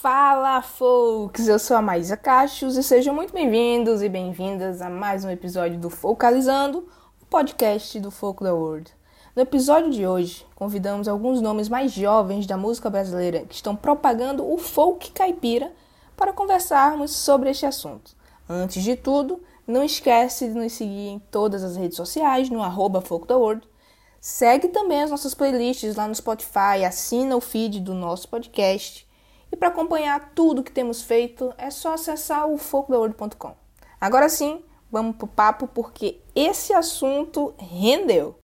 Fala, folks! Eu sou a Maísa Cachos e sejam muito bem-vindos e bem-vindas a mais um episódio do Focalizando, o podcast do Foco da World. No episódio de hoje, convidamos alguns nomes mais jovens da música brasileira que estão propagando o folk caipira para conversarmos sobre este assunto. Antes de tudo, não esquece de nos seguir em todas as redes sociais no arroba Foco da World. Segue também as nossas playlists lá no Spotify, assina o feed do nosso podcast e para acompanhar tudo que temos feito, é só acessar o focodaworld.com. Agora sim, vamos pro papo porque esse assunto rendeu.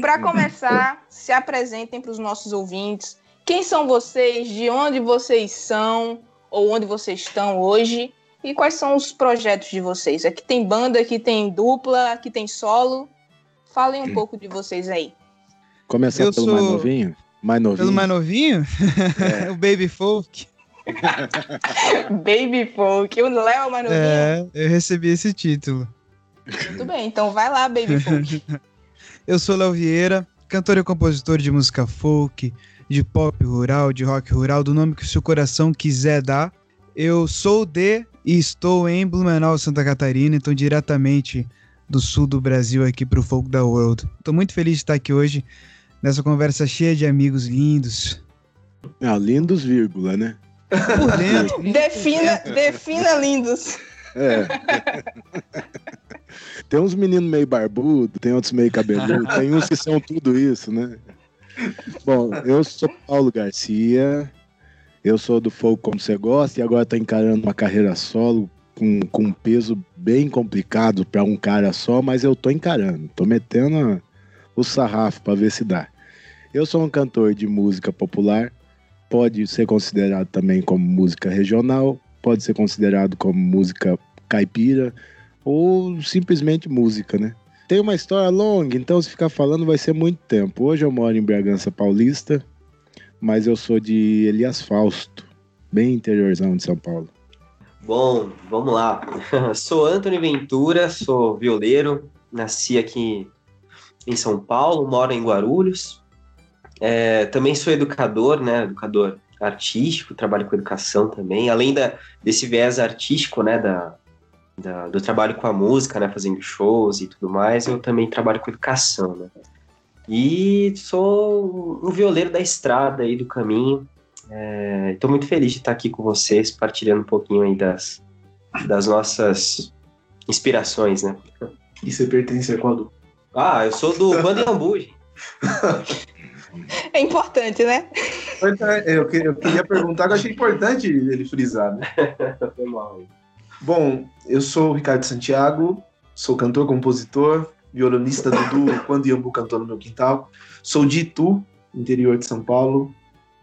Para começar, se apresentem para os nossos ouvintes. Quem são vocês? De onde vocês são? Ou onde vocês estão hoje? E quais são os projetos de vocês? Aqui tem banda, aqui tem dupla, aqui tem solo. Falem um pouco de vocês aí. Começar pelo sou... mais novinho? Mais novinho. Pelo mais novinho? É. o Baby Folk. Baby Folk. O Léo mais novinho? É, eu recebi esse título. Muito bem, então vai lá, Baby Folk. eu sou Léo Vieira, cantor e compositor de música folk, de pop rural, de rock rural, do nome que o seu coração quiser dar. Eu sou de e estou em Blumenau, Santa Catarina, então diretamente do sul do Brasil aqui para o Fogo da World. Estou muito feliz de estar aqui hoje nessa conversa cheia de amigos lindos. Ah, lindos, vírgula, né? Por dentro. defina, defina lindos. É. Tem uns meninos meio barbudo, tem outros meio cabeludo, tem uns que são tudo isso, né? Bom, eu sou Paulo Garcia, eu sou do fogo como você gosta e agora estou encarando uma carreira solo com, com um peso bem complicado para um cara só, mas eu estou encarando, estou metendo o sarrafo para ver se dá. Eu sou um cantor de música popular, pode ser considerado também como música regional, pode ser considerado como música caipira ou simplesmente música, né? Tem uma história longa, então se ficar falando vai ser muito tempo. Hoje eu moro em Bragança Paulista, mas eu sou de Elias Fausto, bem interiorzão de São Paulo. Bom, vamos lá. sou Antônio Ventura, sou violeiro, nasci aqui em São Paulo, moro em Guarulhos. É, também sou educador, né? Educador artístico, trabalho com educação também, além da, desse viés artístico, né? Da, da, do trabalho com a música, né? Fazendo shows e tudo mais, eu também trabalho com educação, né? E sou um violeiro da estrada aí do caminho. Estou é, muito feliz de estar aqui com vocês, partilhando um pouquinho aí das, das nossas inspirações, né? E você pertence a qual? Ah, eu sou do Bandambu. é importante, né? Eu, eu queria perguntar, que eu achei importante ele frisar, né? Foi mal. Bom, eu sou o Ricardo Santiago, sou cantor, compositor, violonista Dudu, quando Iambu cantou no meu quintal. Sou de Itu, interior de São Paulo,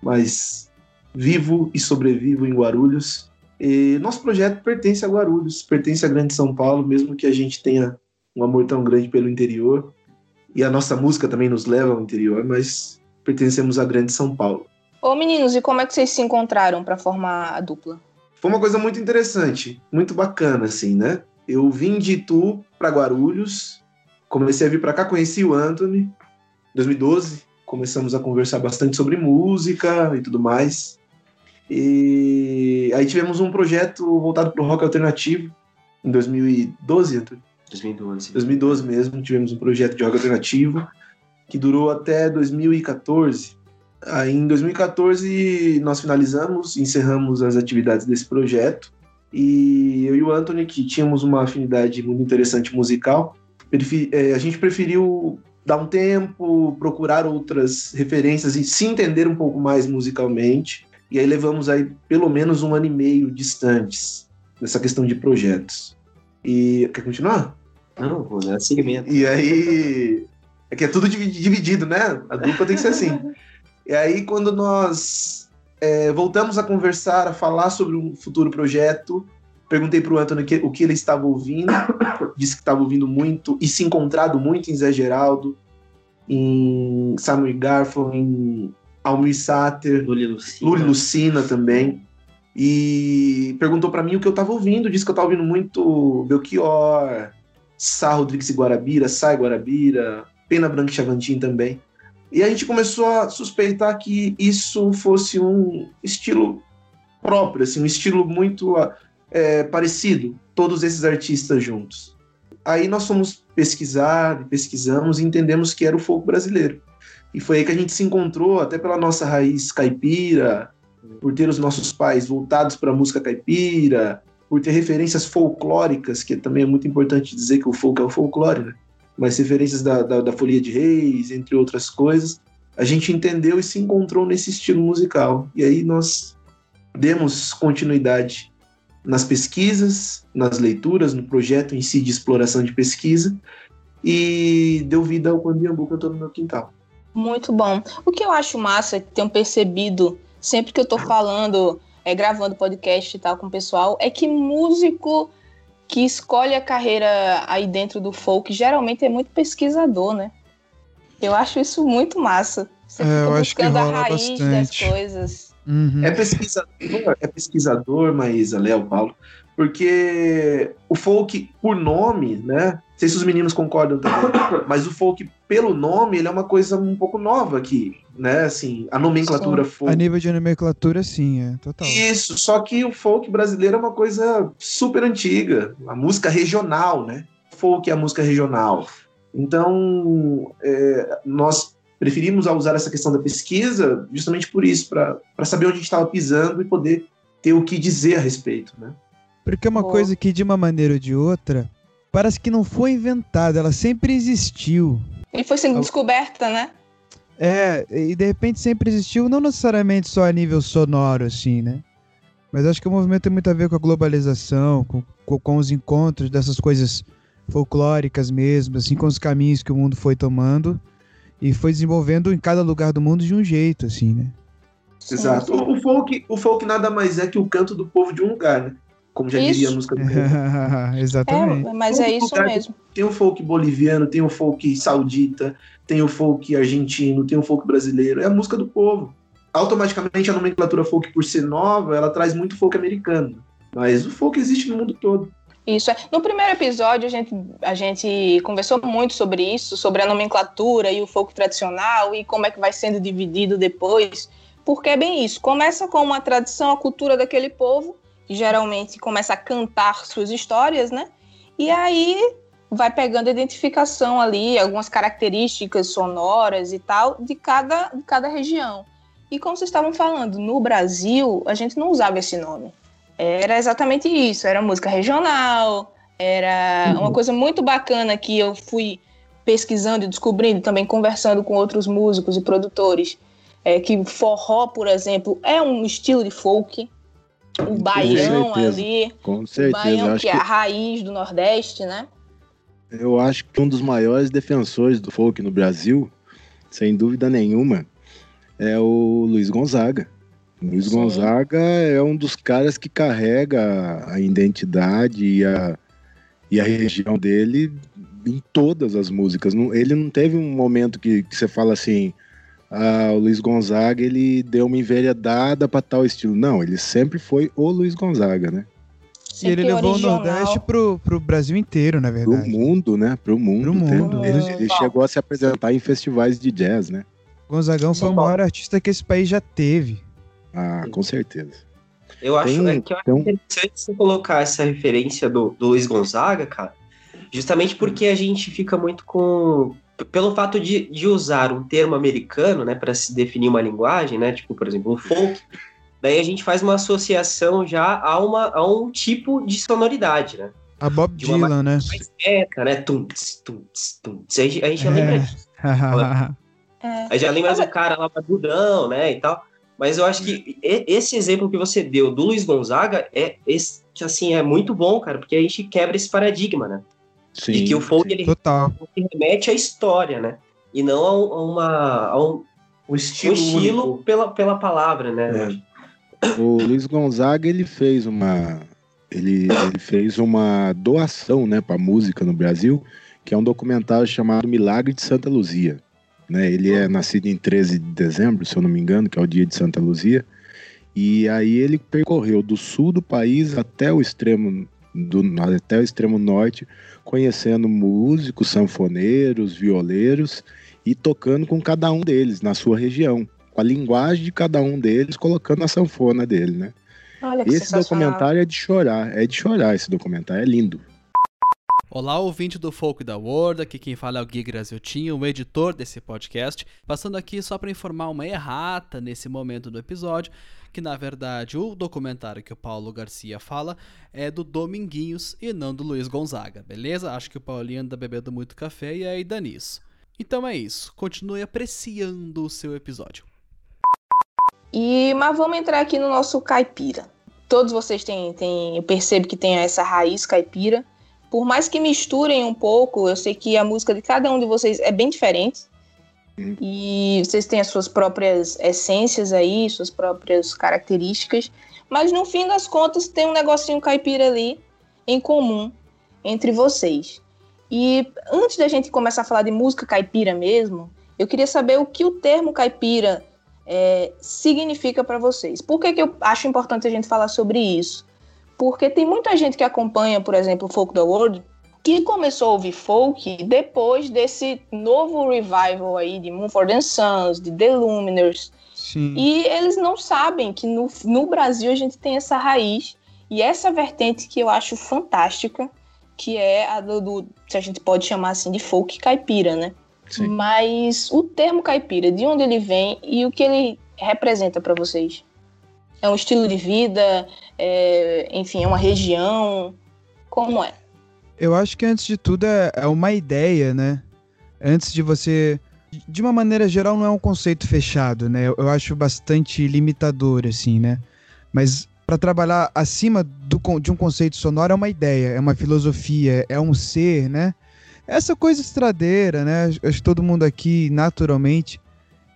mas vivo e sobrevivo em Guarulhos. E nosso projeto pertence a Guarulhos, pertence à Grande São Paulo, mesmo que a gente tenha um amor tão grande pelo interior. E a nossa música também nos leva ao interior, mas pertencemos à Grande São Paulo. Ô meninos, e como é que vocês se encontraram para formar a dupla? Foi uma coisa muito interessante, muito bacana, assim, né? Eu vim de Itu para Guarulhos comecei a vir para cá, conheci o Anthony, 2012, começamos a conversar bastante sobre música e tudo mais. E aí tivemos um projeto voltado para o rock alternativo em 2012, Anthony. 2012. 2012 mesmo, tivemos um projeto de rock alternativo que durou até 2014. Aí em 2014 nós finalizamos, encerramos as atividades desse projeto e eu e o Anthony, que tínhamos uma afinidade muito interessante musical, a gente preferiu dar um tempo, procurar outras referências e se entender um pouco mais musicalmente. E aí levamos aí pelo menos um ano e meio distantes nessa questão de projetos. E quer continuar? Não, vou dar segmento. E aí é que é tudo dividido, né? A dupla tem que ser assim. E aí quando nós é, voltamos a conversar, a falar sobre um futuro projeto, Perguntei para o Antônio o que ele estava ouvindo, disse que estava ouvindo muito e se encontrado muito em Zé Geraldo, em Samuel Garfunkel, em Almir Sater, Luli Lucina. Lucina também. e perguntou para mim o que eu tava ouvindo. Disse que eu tava ouvindo muito Belchior, Sá Rodrigues e Guarabira, Sai Guarabira, Pena Branca e Chavantin também. E a gente começou a suspeitar que isso fosse um estilo próprio, assim, um estilo muito é, parecido, todos esses artistas juntos. Aí nós fomos pesquisar, pesquisamos e entendemos que era o folk brasileiro. E foi aí que a gente se encontrou, até pela nossa raiz caipira, por ter os nossos pais voltados para a música caipira, por ter referências folclóricas, que também é muito importante dizer que o folk é o folclore, né? Mas referências da, da, da Folia de Reis, entre outras coisas. A gente entendeu e se encontrou nesse estilo musical. E aí nós demos continuidade nas pesquisas, nas leituras, no projeto em si de exploração de pesquisa e deu vida ao Quandiambu que eu estou no meu quintal. Muito bom. O que eu acho massa, que tenho percebido sempre que eu estou falando, é, gravando podcast e tal com o pessoal, é que músico que escolhe a carreira aí dentro do folk geralmente é muito pesquisador, né? Eu acho isso muito massa. Você é, eu acho que rola a raiz bastante. das coisas. Uhum. É pesquisador, é pesquisador, Maísa, Léo, Paulo, porque o folk, por nome, né? Não sei se os meninos concordam também, mas o folk, pelo nome, ele é uma coisa um pouco nova aqui, né? Assim, a nomenclatura sim. folk. A nível de nomenclatura, sim, é total. Isso, só que o folk brasileiro é uma coisa super antiga, a música regional, né? Folk é a música regional. Então, é, nós preferimos usar essa questão da pesquisa justamente por isso, para saber onde a gente estava pisando e poder ter o que dizer a respeito, né? Porque é uma oh. coisa que, de uma maneira ou de outra, parece que não foi inventada, ela sempre existiu. E foi sendo descoberta, né? É, e de repente sempre existiu, não necessariamente só a nível sonoro, assim, né? Mas acho que o movimento tem muito a ver com a globalização, com, com, com os encontros dessas coisas folclóricas mesmo, assim, com os caminhos que o mundo foi tomando e foi desenvolvendo em cada lugar do mundo de um jeito, assim, né? Exato. O, o, folk, o folk nada mais é que o canto do povo de um lugar, né? Como já isso. diria a música do povo. Exatamente. É, mas é isso mesmo. Tem o folk boliviano, tem o folk saudita, tem o folk argentino, tem o folk brasileiro. É a música do povo. Automaticamente a nomenclatura folk, por ser nova, ela traz muito folk americano. Mas o folk existe no mundo todo. Isso é. No primeiro episódio, a gente, a gente conversou muito sobre isso, sobre a nomenclatura e o folk tradicional e como é que vai sendo dividido depois. Porque é bem isso. Começa com uma tradição, a cultura daquele povo, que geralmente começa a cantar suas histórias, né? E aí vai pegando identificação ali, algumas características sonoras e tal, de cada, de cada região. E como vocês estavam falando, no Brasil, a gente não usava esse nome era exatamente isso, era música regional, era uma coisa muito bacana que eu fui pesquisando e descobrindo, também conversando com outros músicos e produtores, é que forró, por exemplo, é um estilo de folk, o baião ali, com certeza. o baião que é a raiz do Nordeste, né? Eu acho que um dos maiores defensores do folk no Brasil, sem dúvida nenhuma, é o Luiz Gonzaga. Luiz Sim. Gonzaga é um dos caras que carrega a identidade e a, e a região dele em todas as músicas. Ele não teve um momento que, que você fala assim, ah, o Luiz Gonzaga ele deu uma enveredada para tal estilo. Não, ele sempre foi o Luiz Gonzaga, né? E ele levou original. o Nordeste pro, pro Brasil inteiro, na verdade. Pro mundo, né? Pro mundo. Pro mundo. Ele, ele chegou a se apresentar em festivais de jazz, né? Gonzagão foi o maior artista que esse país já teve. Ah, com certeza. Eu acho Tem, é, que eu acho interessante você colocar essa referência do, do Luiz Gonzaga, cara, justamente porque a gente fica muito com. Pelo fato de, de usar um termo americano, né, para se definir uma linguagem, né, tipo, por exemplo, o folk, daí a gente faz uma associação já a, uma, a um tipo de sonoridade, né? A Bob de Dylan, né? Mais quieta, né? Tum, tum, tum. A gente, a gente já lembra é. disso. é. Aí já lembra do cara lá padrão, né, e tal. Mas eu acho que esse exemplo que você deu do Luiz Gonzaga é esse, assim, é muito bom, cara, porque a gente quebra esse paradigma, né? Sim, de que o folk ele total. remete à história, né? E não a, uma a um, o estilo, um estilo pela, pela palavra, né? É. O Luiz Gonzaga ele fez uma ele, ele fez uma doação, né, para música no Brasil, que é um documentário chamado Milagre de Santa Luzia. Né? Ele é nascido em 13 de dezembro, se eu não me engano, que é o dia de Santa Luzia. E aí ele percorreu do sul do país até o extremo do, até o extremo norte, conhecendo músicos, sanfoneiros, violeiros e tocando com cada um deles na sua região, com a linguagem de cada um deles, colocando a sanfona dele, né? Esse documentário é de chorar, é de chorar esse documentário, é lindo. Olá, ouvinte do Folk da World, aqui quem fala é o Gui Graziotinho, o editor desse podcast, passando aqui só para informar uma errata nesse momento do episódio, que na verdade o documentário que o Paulo Garcia fala é do Dominguinhos e não do Luiz Gonzaga, beleza? Acho que o Paulinho anda bebendo muito café e aí dá nisso. Então é isso, continue apreciando o seu episódio. E, mas vamos entrar aqui no nosso caipira. Todos vocês têm, têm, eu percebo que tem essa raiz caipira, por mais que misturem um pouco, eu sei que a música de cada um de vocês é bem diferente. Uhum. E vocês têm as suas próprias essências aí, suas próprias características. Mas no fim das contas, tem um negocinho caipira ali em comum entre vocês. E antes da gente começar a falar de música caipira mesmo, eu queria saber o que o termo caipira é, significa para vocês. Por que, que eu acho importante a gente falar sobre isso? Porque tem muita gente que acompanha, por exemplo, o Folk the World, que começou a ouvir folk depois desse novo revival aí de Mumford Sons, de The Luminers. Sim. E eles não sabem que no, no Brasil a gente tem essa raiz e essa vertente que eu acho fantástica, que é a do, do se a gente pode chamar assim, de folk caipira, né? Sim. Mas o termo caipira, de onde ele vem e o que ele representa para vocês? É um estilo de vida? É, enfim, é uma região? Como é? Eu acho que antes de tudo é, é uma ideia, né? Antes de você. De uma maneira geral, não é um conceito fechado, né? Eu, eu acho bastante limitador, assim, né? Mas para trabalhar acima do, de um conceito sonoro é uma ideia, é uma filosofia, é um ser, né? Essa coisa estradeira, né? Acho que todo mundo aqui, naturalmente,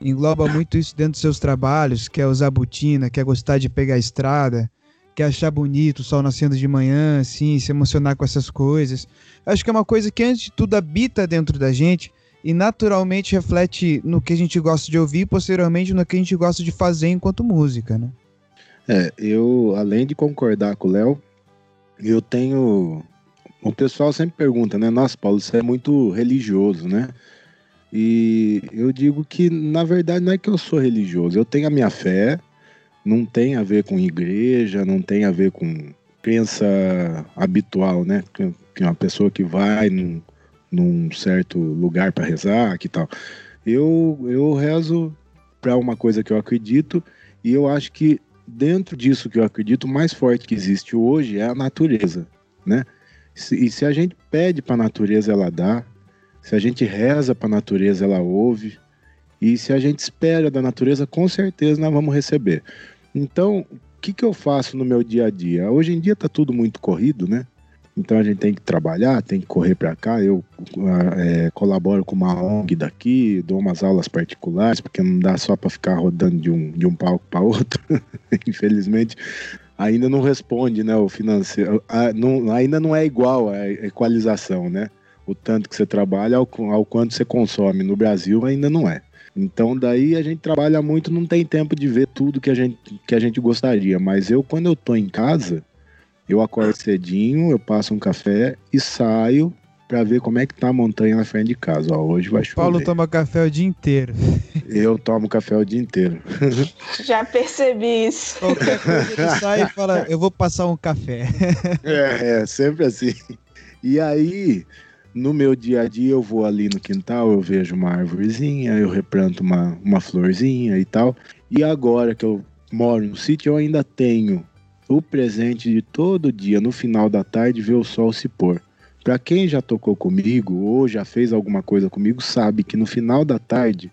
engloba muito isso dentro dos seus trabalhos, quer usar botina, quer gostar de pegar a estrada, quer achar bonito o sol nascendo de manhã, assim, se emocionar com essas coisas. Acho que é uma coisa que, antes de tudo, habita dentro da gente e naturalmente reflete no que a gente gosta de ouvir e, posteriormente, no que a gente gosta de fazer enquanto música, né? É, eu, além de concordar com o Léo, eu tenho. O pessoal sempre pergunta, né? Nossa, Paulo, você é muito religioso, né? E eu digo que, na verdade, não é que eu sou religioso. Eu tenho a minha fé, não tem a ver com igreja, não tem a ver com crença habitual, né? Que uma pessoa que vai num, num certo lugar para rezar, que tal. Eu, eu rezo para uma coisa que eu acredito e eu acho que dentro disso que eu acredito, o mais forte que existe hoje é a natureza, né? E se a gente pede para a natureza, ela dá. Se a gente reza para a natureza, ela ouve. E se a gente espera da natureza, com certeza nós vamos receber. Então, o que, que eu faço no meu dia a dia? Hoje em dia está tudo muito corrido, né? Então a gente tem que trabalhar, tem que correr para cá. Eu é, colaboro com uma ONG daqui, dou umas aulas particulares, porque não dá só para ficar rodando de um, de um palco para outro. Infelizmente, ainda não responde, né? O financeiro. A, não, ainda não é igual a equalização, né? O tanto que você trabalha ao, ao quanto você consome. No Brasil ainda não é. Então daí a gente trabalha muito, não tem tempo de ver tudo que a gente, que a gente gostaria. Mas eu, quando eu tô em casa, eu acordo cedinho, eu passo um café e saio para ver como é que tá a montanha na frente de casa. Ó, hoje vai chover. Paulo toma café o dia inteiro. Eu tomo café o dia inteiro. Já percebi isso. Qualquer coisa ele sai e fala, eu vou passar um café. É, é sempre assim. E aí, no meu dia a dia eu vou ali no quintal, eu vejo uma árvorezinha, eu replanto uma, uma florzinha e tal. E agora que eu moro no sítio, eu ainda tenho o presente de todo dia, no final da tarde, ver o sol se pôr. Para quem já tocou comigo ou já fez alguma coisa comigo, sabe que no final da tarde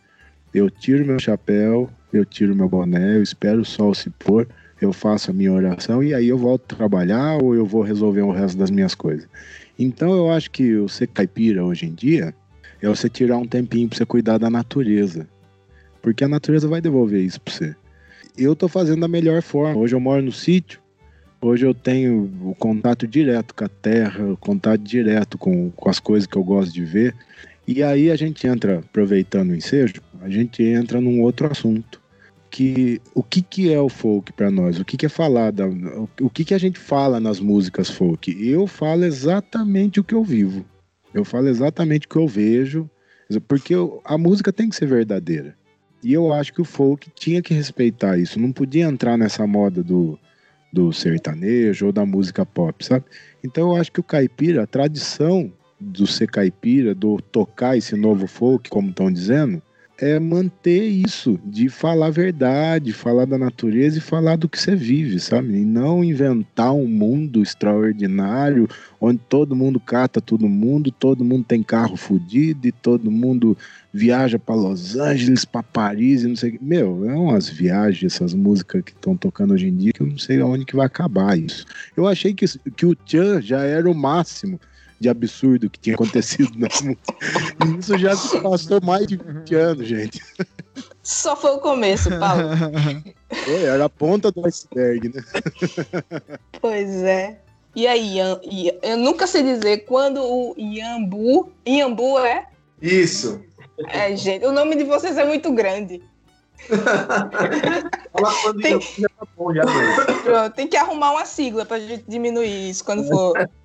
eu tiro meu chapéu, eu tiro meu boné, eu espero o sol se pôr, eu faço a minha oração e aí eu volto trabalhar ou eu vou resolver o resto das minhas coisas. Então eu acho que o ser caipira hoje em dia é você tirar um tempinho para você cuidar da natureza. Porque a natureza vai devolver isso para você. Eu estou fazendo da melhor forma. Hoje eu moro no sítio, hoje eu tenho o contato direto com a terra, o contato direto com, com as coisas que eu gosto de ver. E aí a gente entra, aproveitando o ensejo, a gente entra num outro assunto, que o que, que é o folk para nós? O que, que é falar o que, que a gente fala nas músicas folk? Eu falo exatamente o que eu vivo. Eu falo exatamente o que eu vejo, porque eu, a música tem que ser verdadeira. E eu acho que o folk tinha que respeitar isso. Não podia entrar nessa moda do, do sertanejo ou da música pop, sabe? Então eu acho que o caipira, a tradição do ser caipira, do tocar esse novo folk, como estão dizendo, é manter isso, de falar a verdade, falar da natureza e falar do que você vive, sabe? E não inventar um mundo extraordinário onde todo mundo cata todo mundo, todo mundo tem carro fodido e todo mundo viaja para Los Angeles, para Paris e não sei o que. Meu, é umas viagens, essas músicas que estão tocando hoje em dia que eu não sei aonde que vai acabar isso. Eu achei que, que o Tchan já era o máximo de absurdo que tinha acontecido na música. E isso já se passou mais de 20 anos, gente. Só foi o começo, Paulo. Foi, era a ponta do iceberg, né? Pois é. E aí, eu nunca sei dizer quando o Iambu. Iambu é? Isso. É, gente, o nome de vocês é muito grande. Fala quando tem... já tá bom, já. Pronto, tem que arrumar uma sigla pra gente diminuir isso quando for.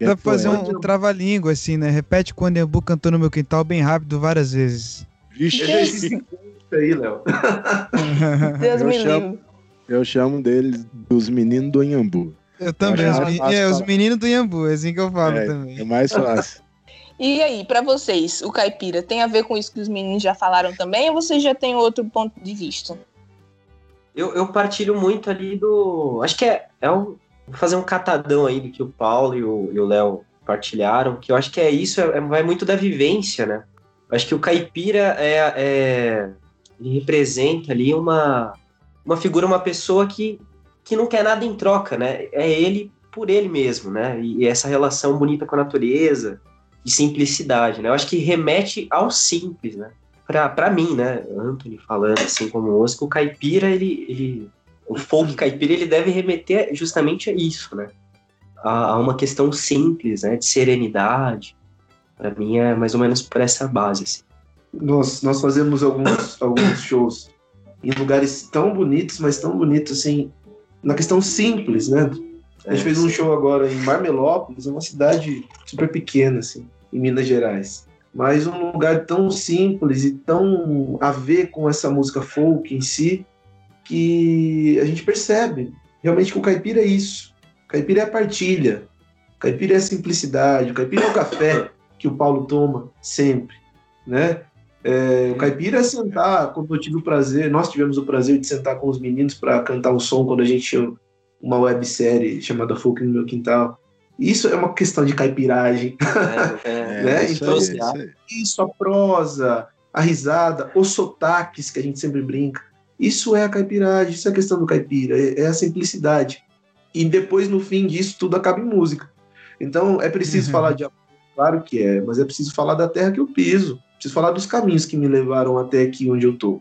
Dá pra fazer um, um trava-língua, assim, né? Repete quando Embu cantou no meu quintal bem rápido várias vezes. Vixe, isso aí, Léo. Deus eu me chamo, livre. Eu chamo deles dos meninos do Inhambu. Eu também, os, meni é, os meninos do Iambu, é assim que eu falo é, também. É mais fácil. E aí, para vocês, o caipira tem a ver com isso que os meninos já falaram também, ou vocês já têm outro ponto de vista? Eu, eu partilho muito ali do. Acho que é, é um, Vou fazer um catadão aí do que o Paulo e o Léo partilharam, que eu acho que é isso, é, vai muito da vivência, né? Eu acho que o caipira é, é ele representa ali uma, uma figura, uma pessoa que, que não quer nada em troca, né? É ele por ele mesmo, né? E, e essa relação bonita com a natureza e simplicidade, né? Eu acho que remete ao simples, né? Para mim, né? Anthony falando assim como músico, o caipira ele, ele o folk caipira ele deve remeter justamente a isso, né? A, a uma questão simples, né? De serenidade. Para mim é mais ou menos por essa base. Assim. Nós, nós fazemos alguns, alguns shows em lugares tão bonitos, mas tão bonitos assim, na questão simples, né? A gente é, fez um show agora em Marmelópolis, uma cidade super pequena, assim, em Minas Gerais. Mas um lugar tão simples e tão a ver com essa música folk em si, que a gente percebe realmente que o caipira é isso. O caipira é a partilha, o caipira é a simplicidade, o caipira é o café que o Paulo toma sempre, né? É, o caipira é sentar, quando eu tive o prazer, nós tivemos o prazer de sentar com os meninos para cantar um som quando a gente tinha uma websérie chamada Folk no Meu Quintal. Isso é uma questão de caipiragem. É, é, né? Isso então, isso, isso, a prosa, a risada, os sotaques que a gente sempre brinca. Isso é a caipiragem, isso é a questão do caipira, é, é a simplicidade. E depois, no fim disso, tudo acaba em música. Então, é preciso uhum. falar de claro que é, mas é preciso falar da terra que eu piso. Preciso falar dos caminhos que me levaram até aqui onde eu tô.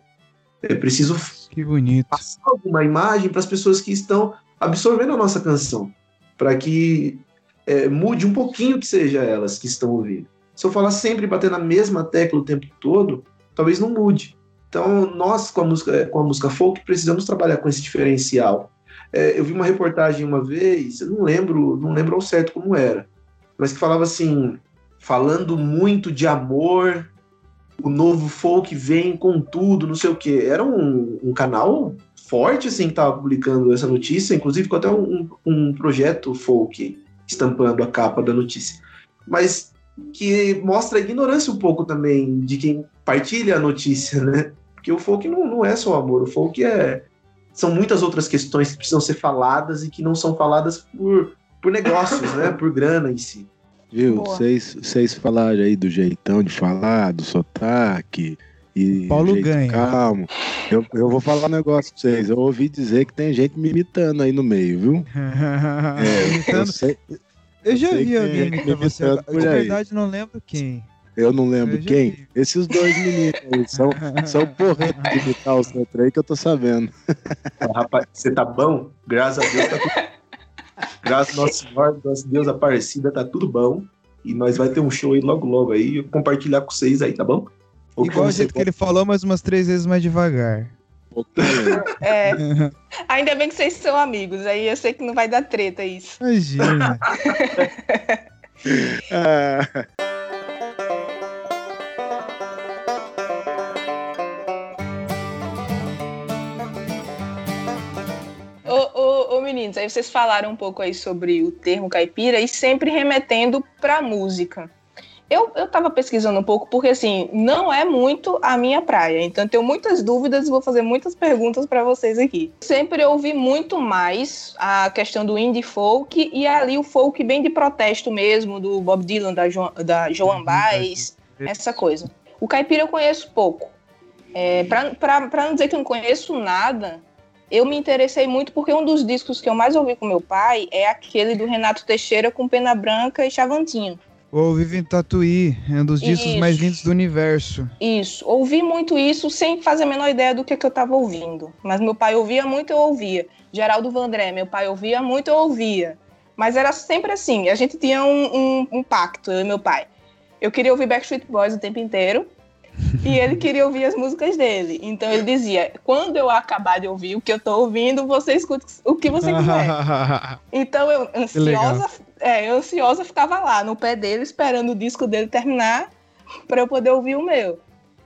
É preciso que bonito. passar alguma imagem para as pessoas que estão absorvendo a nossa canção, para que é, mude um pouquinho que seja elas que estão ouvindo. Se eu falar sempre bater na mesma tecla o tempo todo, talvez não mude. Então, nós, com a música, com a música folk, precisamos trabalhar com esse diferencial. É, eu vi uma reportagem uma vez, eu não lembro, não lembro ao certo como era, mas que falava assim, falando muito de amor, o novo folk vem com tudo, não sei o quê. Era um, um canal forte, assim, que estava publicando essa notícia, inclusive com até um, um projeto folk estampando a capa da notícia. Mas que mostra a ignorância um pouco também de quem partilha a notícia, né? Porque o folk não, não é só amor, o folk é. São muitas outras questões que precisam ser faladas e que não são faladas por, por negócios, né? Por grana em si. Viu? Vocês falaram aí do jeitão de falar, do sotaque. E Paulo ganha. Calmo. Eu, eu vou falar um negócio pra vocês. Eu ouvi dizer que tem gente me imitando aí no meio, viu? é, eu, sei, eu já vi alguém imitando você. De verdade, não lembro quem. Eu não lembro eu quem. Vi. Esses dois meninos aí são, são porretos de imitar os outros aí que eu tô sabendo. Rapaz, você tá bom? Graças a Deus tá tudo. Graças ao nosso Senhor, nosso Deus Aparecida, tá tudo bom. E nós vai ter um show aí logo, logo aí. compartilhar com vocês aí, tá bom? Ou Igual o jeito que ele falou, mas umas três vezes mais devagar. É. Ainda bem que vocês são amigos, aí eu sei que não vai dar treta isso. Imagina. Ah, Ô, ô, ô, meninos, aí vocês falaram um pouco aí sobre o termo caipira e sempre remetendo pra música. Eu, eu tava pesquisando um pouco porque, assim, não é muito a minha praia. Então, eu tenho muitas dúvidas e vou fazer muitas perguntas para vocês aqui. Sempre ouvi muito mais a questão do indie folk e ali o folk bem de protesto mesmo, do Bob Dylan, da, jo da Joan Baez, essa coisa. O caipira eu conheço pouco. É, pra não dizer que eu não conheço nada, eu me interessei muito porque um dos discos que eu mais ouvi com meu pai é aquele do Renato Teixeira com Pena Branca e Chavantinho. O Vive em Tatuí é um dos discos Isso. mais lindos do universo. Isso, ouvi muito isso sem fazer a menor ideia do que, que eu estava ouvindo. Mas meu pai ouvia muito, eu ouvia. Geraldo Vandré, meu pai ouvia muito, eu ouvia. Mas era sempre assim, a gente tinha um, um, um pacto, eu e meu pai. Eu queria ouvir Backstreet Boys o tempo inteiro, e ele queria ouvir as músicas dele. Então ele dizia: quando eu acabar de ouvir o que eu tô ouvindo, você escuta o que você quiser. Então eu, ansiosa, é, eu ansiosa, ficava lá no pé dele, esperando o disco dele terminar para eu poder ouvir o meu.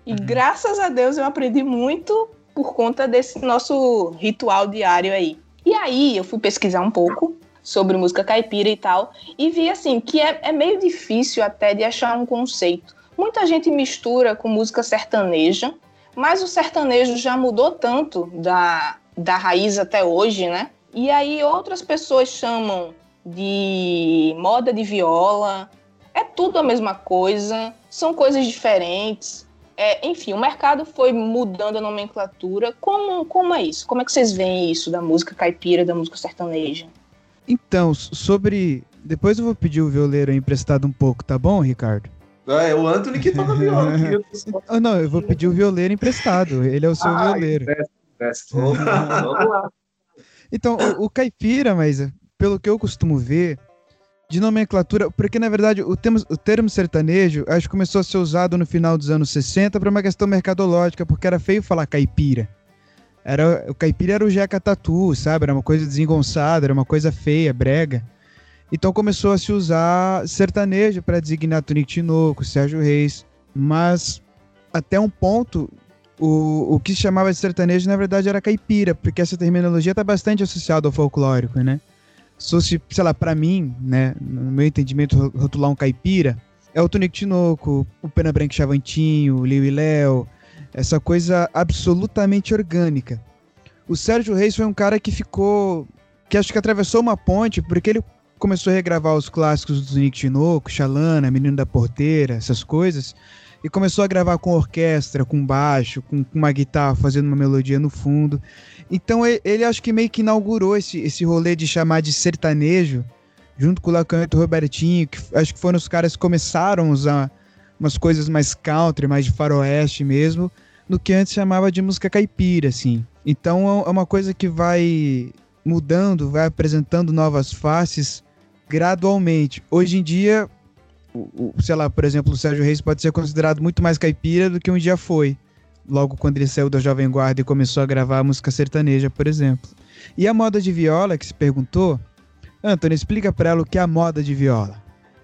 E graças a Deus eu aprendi muito por conta desse nosso ritual diário aí. E aí eu fui pesquisar um pouco sobre música caipira e tal, e vi assim que é, é meio difícil até de achar um conceito. Muita gente mistura com música sertaneja, mas o sertanejo já mudou tanto da, da raiz até hoje, né? E aí outras pessoas chamam de moda de viola. É tudo a mesma coisa, são coisas diferentes. É, enfim, o mercado foi mudando a nomenclatura. Como, como é isso? Como é que vocês veem isso da música caipira, da música sertaneja? Então, sobre. Depois eu vou pedir o violeiro emprestado um pouco, tá bom, Ricardo? Ah, é o Anthony que toca viola aqui. eu Ah, não, eu vou pedir o violeiro emprestado. Ele é o seu Ah, violeiro. empresta, empresta. Vamos lá. Então, o, o caipira, mas pelo que eu costumo ver, de nomenclatura, porque na verdade o termo, o termo sertanejo acho que começou a ser usado no final dos anos 60 para uma questão mercadológica, porque era feio falar caipira. Era, o caipira era o jeca tatu, sabe? Era uma coisa desengonçada, era uma coisa feia, brega. Então começou a se usar sertanejo para designar Tonico Tinoco, Sérgio Reis, mas até um ponto o, o que se chamava de sertanejo, na verdade, era caipira, porque essa terminologia está bastante associada ao folclórico, né? Se fosse, sei lá, pra mim, né, no meu entendimento, ro- rotular um caipira, é o Tonico Tinoco, o Pena Branca Chavantinho, o Liu e Léo, essa coisa absolutamente orgânica. O Sérgio Reis foi um cara que ficou, que acho que atravessou uma ponte, porque ele começou a regravar os clássicos do Tonico Tinoco, Xalana, Menino da Porteira, essas coisas, e começou a gravar com orquestra, com baixo, com, com uma guitarra fazendo uma melodia no fundo. Então ele, ele acho que meio que inaugurou esse, esse rolê de chamar de sertanejo, junto com o Lacanto e o Robertinho, que acho que foram os caras que começaram a usar umas coisas mais country, mais de faroeste mesmo, no que antes chamava de música caipira, assim. Então é uma coisa que vai mudando, vai apresentando novas faces gradualmente. Hoje em dia, o, o- sei lá, por exemplo, o Sérgio Reis pode ser considerado muito mais caipira do que um dia foi. Logo quando ele saiu da Jovem Guarda e começou a gravar música sertaneja, por exemplo. E a moda de viola, que se perguntou, Antônio, explica pra ela o que é a moda de viola.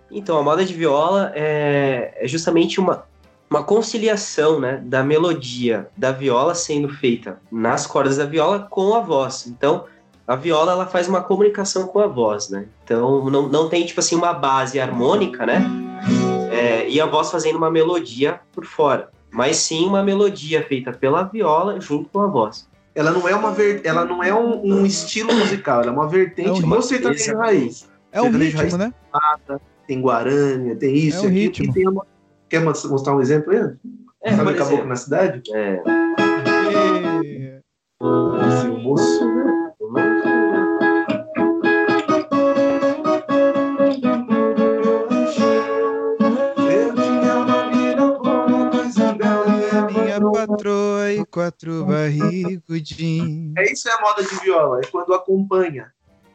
Então, a moda de viola é, é justamente uma, uma conciliação né, da melodia da viola sendo feita nas cordas da viola com a voz. Então, a viola ela faz uma comunicação com a voz, né? Então, não, não tem, tipo assim, uma base harmônica, né? É, e a voz fazendo uma melodia por fora. Mas sim uma melodia feita pela viola junto com a voz. Ela não é uma ver... ela não é um, um estilo musical, ela é uma vertente É um do sertanejo raiz. É um ritmo, raiz. né? Tem guarânia, tem isso, É um e aquilo, ritmo. tem uma... Quer mos- mostrar um exemplo aí? É, Sabe Caboclo exemplo, na cidade? é, E- Esse o moço, quatro barrigudinhos. É isso é a moda de viola, é quando acompanha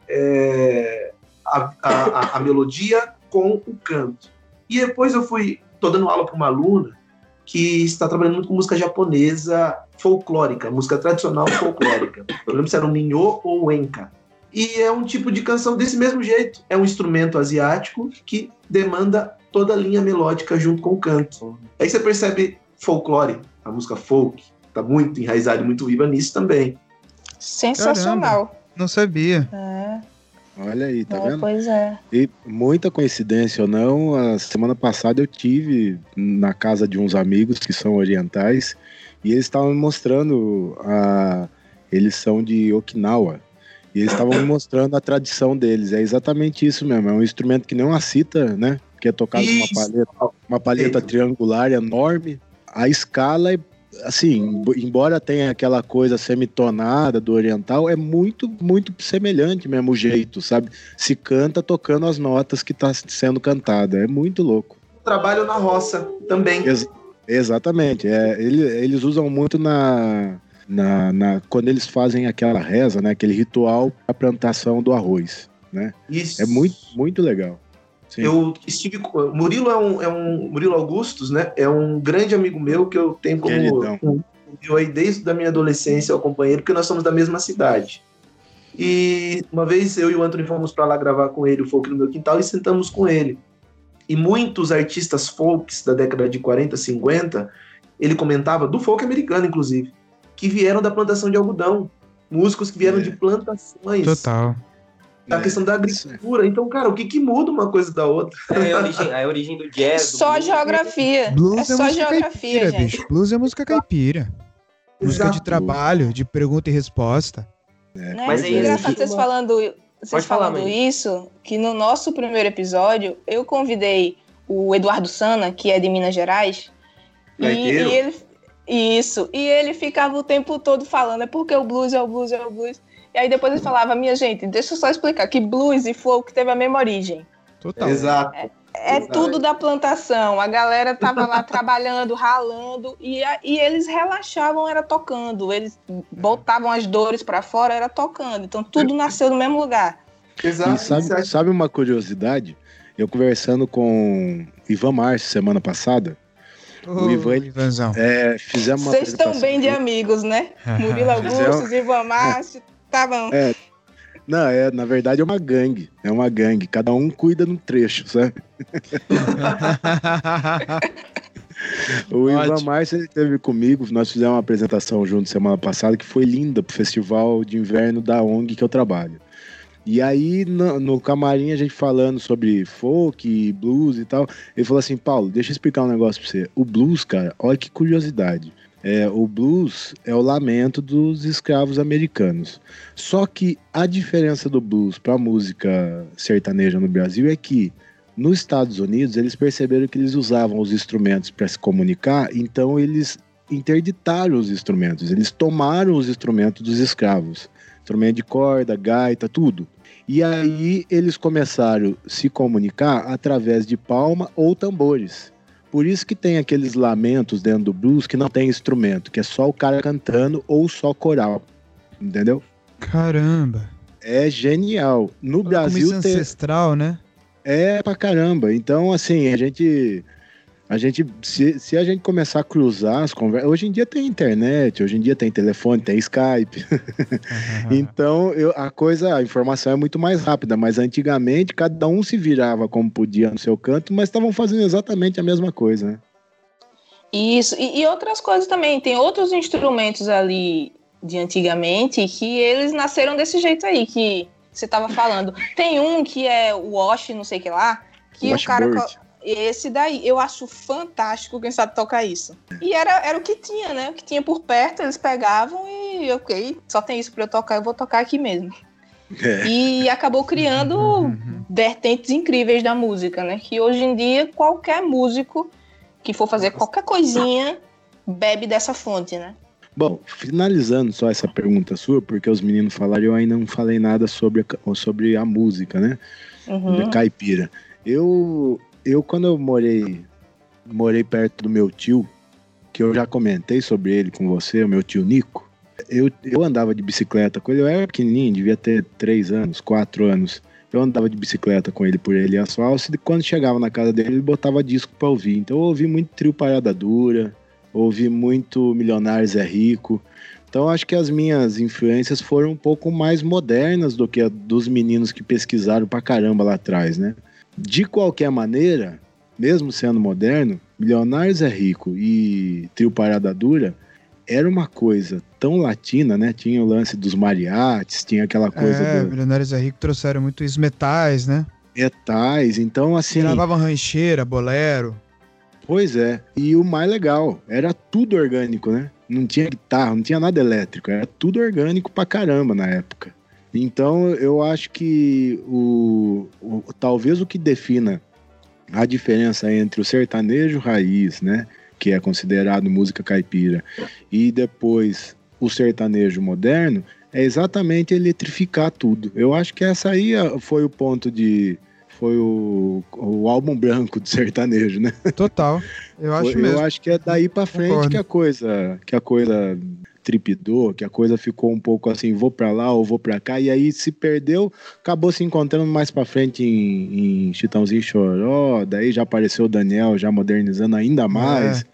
é, a, a, a- melodia com o canto. E depois eu fui, tô dando aula para uma aluna que está trabalhando muito com música japonesa folclórica, música tradicional folclórica. Eu lembro se era o Ninho ou Enka. E é um tipo de canção desse mesmo jeito. É um instrumento asiático que demanda toda a linha melódica junto com o canto. Aí você percebe folclore, a música folk, tá muito enraizada e muito viva nisso também. Sensacional. Não sabia. É, Olha aí, tá é, vendo? pois é. E muita coincidência ou não, a semana passada eu tive na casa de uns amigos que são orientais e eles estavam me mostrando a eles são de Okinawa. E eles estavam me mostrando a tradição deles. É exatamente isso mesmo. É um instrumento que não a cita, né? Que é tocado com uma uma paleta Perfeito. triangular enorme. A escala é assim, embo- embora tenha aquela coisa semitonada do oriental, é muito, muito semelhante mesmo o jeito, sabe? Se canta tocando as notas que tá sendo cantada. É muito louco. Trabalho na roça também. Ex- exatamente. É, ele- eles usam muito na, na, na- quando eles fazem aquela reza, né? Aquele ritual para plantação do arroz, né? Isso. É muito, muito legal. Sim. Eu estive. com- Murilo é um, é um. Murilo Augustus, né? É um grande amigo meu que eu tenho como. Queridão. Um, eu aí desde a minha adolescência, o companheiro, porque nós somos da mesma cidade. E uma vez eu e o Anthony fomos para lá gravar com ele o folk no meu quintal e sentamos com ele. E muitos artistas folks da década de 40, 50, ele comentava, do folk americano, inclusive, que vieram da plantação de algodão. Músicos que vieram É. de plantações. Total. A questão da agricultura. Então, cara, o que, que muda uma coisa da outra? É a origem, a origem do jazz. do Só blues, geografia. Blues é é, só música geografia, caipira, gente. bicho. Blues é música caipira. Música de Exato. trabalho, de pergunta e resposta. Né? Mas é é isso engraçado vocês falando, vocês Pode falando isso, que no nosso primeiro episódio eu convidei o Eduardo Sana, que é de Minas Gerais, e, e ele isso, e ele ficava o tempo todo falando, é porque o blues é o blues é o blues. E aí depois ele falava, minha gente, deixa eu só explicar que blues e folk teve a mesma origem. Total. Exato. É Exato. tudo da plantação. A galera tava lá trabalhando, ralando, e, a- e eles relaxavam, era tocando. Eles botavam as dores pra fora, era tocando. Então tudo nasceu no mesmo lugar. Exato. E sabe, Exato. sabe uma curiosidade? Eu conversando com Ivan Márcio semana passada, Ô, Ivan, ele- Ivanzão. é, fizemos uma Vocês estão bem de amigos, né? Murilo Augusto, Ivan Márcio, tá bom. Não, é, na verdade é uma gangue. É uma gangue. Cada um cuida num trecho, sabe? O Ivan Ótimo. Márcio ele esteve comigo, nós fizemos uma apresentação junto semana passada que foi linda pro festival de inverno da ONG que eu trabalho. E aí, no, no camarim, a gente falando sobre folk, blues e tal, ele falou assim, Paulo, deixa eu explicar um negócio pra você. O blues, cara, olha que curiosidade. É, o blues é o lamento dos escravos americanos. Só que a diferença do blues pra música sertaneja no Brasil é que nos Estados Unidos, eles perceberam que eles usavam os instrumentos para se comunicar, então eles interditaram os instrumentos, eles tomaram os instrumentos dos escravos, instrumento de corda, gaita, tudo. E aí eles começaram a se comunicar através de palma ou tambores. Por isso que tem aqueles lamentos dentro do blues que não tem instrumento, que é só o cara cantando ou só coral. Entendeu? Caramba. É genial. No Como Brasil isso é tem, ancestral, né? é pra caramba. Então, assim, a gente. A gente. Se, se a gente começar a cruzar as conversas. Hoje em dia tem internet, hoje em dia tem telefone, tem Skype. Então, eu- a coisa, a informação é muito mais rápida. Mas antigamente, cada um se virava como podia no seu canto, mas estavam fazendo exatamente a mesma coisa, né? Isso, e, e outras coisas também. Tem outros instrumentos ali de antigamente que eles nasceram desse jeito aí, que você tava falando. Tem um que é o Wash, não sei o que lá, que o cara. Esse daí, eu acho fantástico quem sabe tocar isso. E era, era o que tinha, né? O que tinha por perto, eles pegavam e, ok, só tem isso pra eu tocar, eu vou tocar aqui mesmo. É. E acabou criando Uhum. vertentes incríveis da música, né? Que hoje em dia qualquer músico que for fazer qualquer coisinha bebe dessa fonte, né? Bom, finalizando só essa pergunta sua, porque os meninos falaram, eu ainda não falei nada sobre a, sobre a música, né? Uhum. da caipira. Eu, eu quando eu morei, morei perto do meu tio, que eu já comentei sobre ele com você, o meu tio Nico. Eu, eu andava de bicicleta com ele, eu era pequenininho, devia ter três anos, quatro anos. Eu andava de bicicleta com ele por ele asfalto, e quando chegava na casa dele, ele botava disco pra ouvir. Então eu ouvi muito trio Parada Dura, ouvi muito Milionários é Rico. Então acho que as minhas influências foram um pouco mais modernas do que a dos meninos que pesquisaram pra caramba lá atrás, né? De qualquer maneira, mesmo sendo moderno, Milionários é Rico e Trio Parada Dura era uma coisa tão latina, né? Tinha o lance dos mariachis, tinha aquela coisa É, do Milionários é Rico trouxeram muitos metais, né? metais, então assim, Gravavam rancheira, bolero. pois é. E o mais legal, era tudo orgânico, né? Não tinha guitarra, não tinha nada elétrico, era tudo orgânico pra caramba na época. Então eu acho que o, o- talvez o que defina a diferença entre o sertanejo raiz, né, que é considerado música caipira, e depois o sertanejo moderno, é exatamente eletrificar tudo. Eu acho que essa aí ah, foi o ponto de foi o, o álbum branco do sertanejo, né? Total. Eu acho eu mesmo. acho que é daí pra frente Concordo. que a coisa que a coisa tripidou, que a coisa ficou um pouco assim, vou pra lá ou vou pra cá, e aí se perdeu, acabou se encontrando mais pra frente em, em Chitãozinho e Choró, daí já apareceu o Daniel já modernizando ainda mais.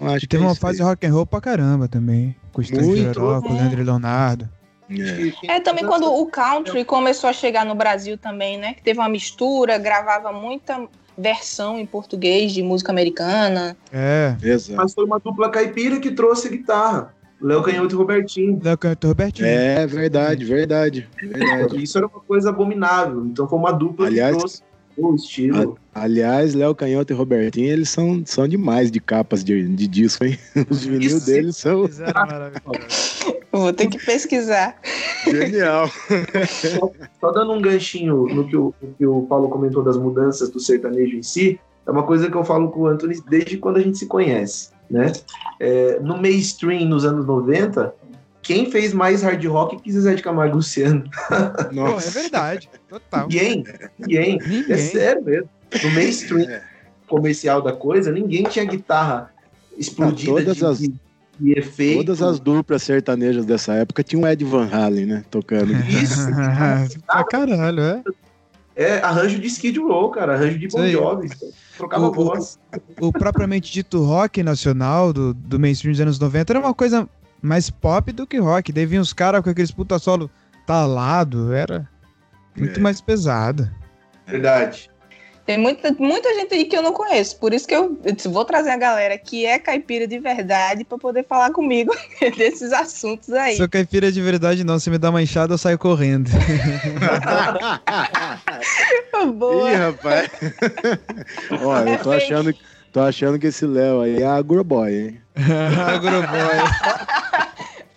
Eu Acho E teve que é uma fase aí. rock and roll pra caramba também. Com o. Choró, com o Leandro e Leonardo. É. É também quando o country começou a chegar no Brasil também, né? Que teve uma mistura, gravava muita versão em português de música americana. É. Exato. Mas foi uma dupla caipira que trouxe guitarra. Léo Canhoto e Robertinho. Léo Canto Robertinho. É verdade, verdade, verdade. Isso era uma coisa abominável. Então foi uma dupla Aliás- que trouxe o estilo. Aliás, Léo Canhoto e Robertinho, eles são, são demais de capas de, de disco, hein? Os vinil deles são. Vou ter que pesquisar. genial. Só dando um ganchinho no que, o, no que o Paulo comentou das mudanças do sertanejo em si, é uma coisa que eu falo com o Anthony desde quando a gente se conhece, né? É, no mainstream, nos anos 90, quem fez mais hard rock que Zezé de Camargo e Luciano? Pô, é verdade. Total. Ninguém, ninguém. É Ninguém. sério mesmo. No mainstream É. comercial da coisa, ninguém tinha guitarra explodida todas de, as- de, efeito. Todas as duplas sertanejas dessa época tinham Ed Van Halen, né? Tocando. Isso. pra caralho, é. É arranjo de Skid Row, cara. Arranjo de Bon. Jovi. Trocava O- o- voz. O propriamente dito rock nacional do, do mainstream dos anos 90 era uma coisa mais pop do que rock. Daí vinham os caras com aqueles puta solo talado, era muito É. mais pesado. Verdade. Tem muita, muita gente aí que eu não conheço. Por isso que eu, eu disse, vou trazer a galera que é caipira de verdade pra poder falar comigo desses assuntos aí. Sou caipira de verdade não, se me dá uma enxada eu saio correndo. Boa. Ih, rapaz. Ó, eu tô achando, tô achando que esse Léo aí é agroboy, hein? Agroboy.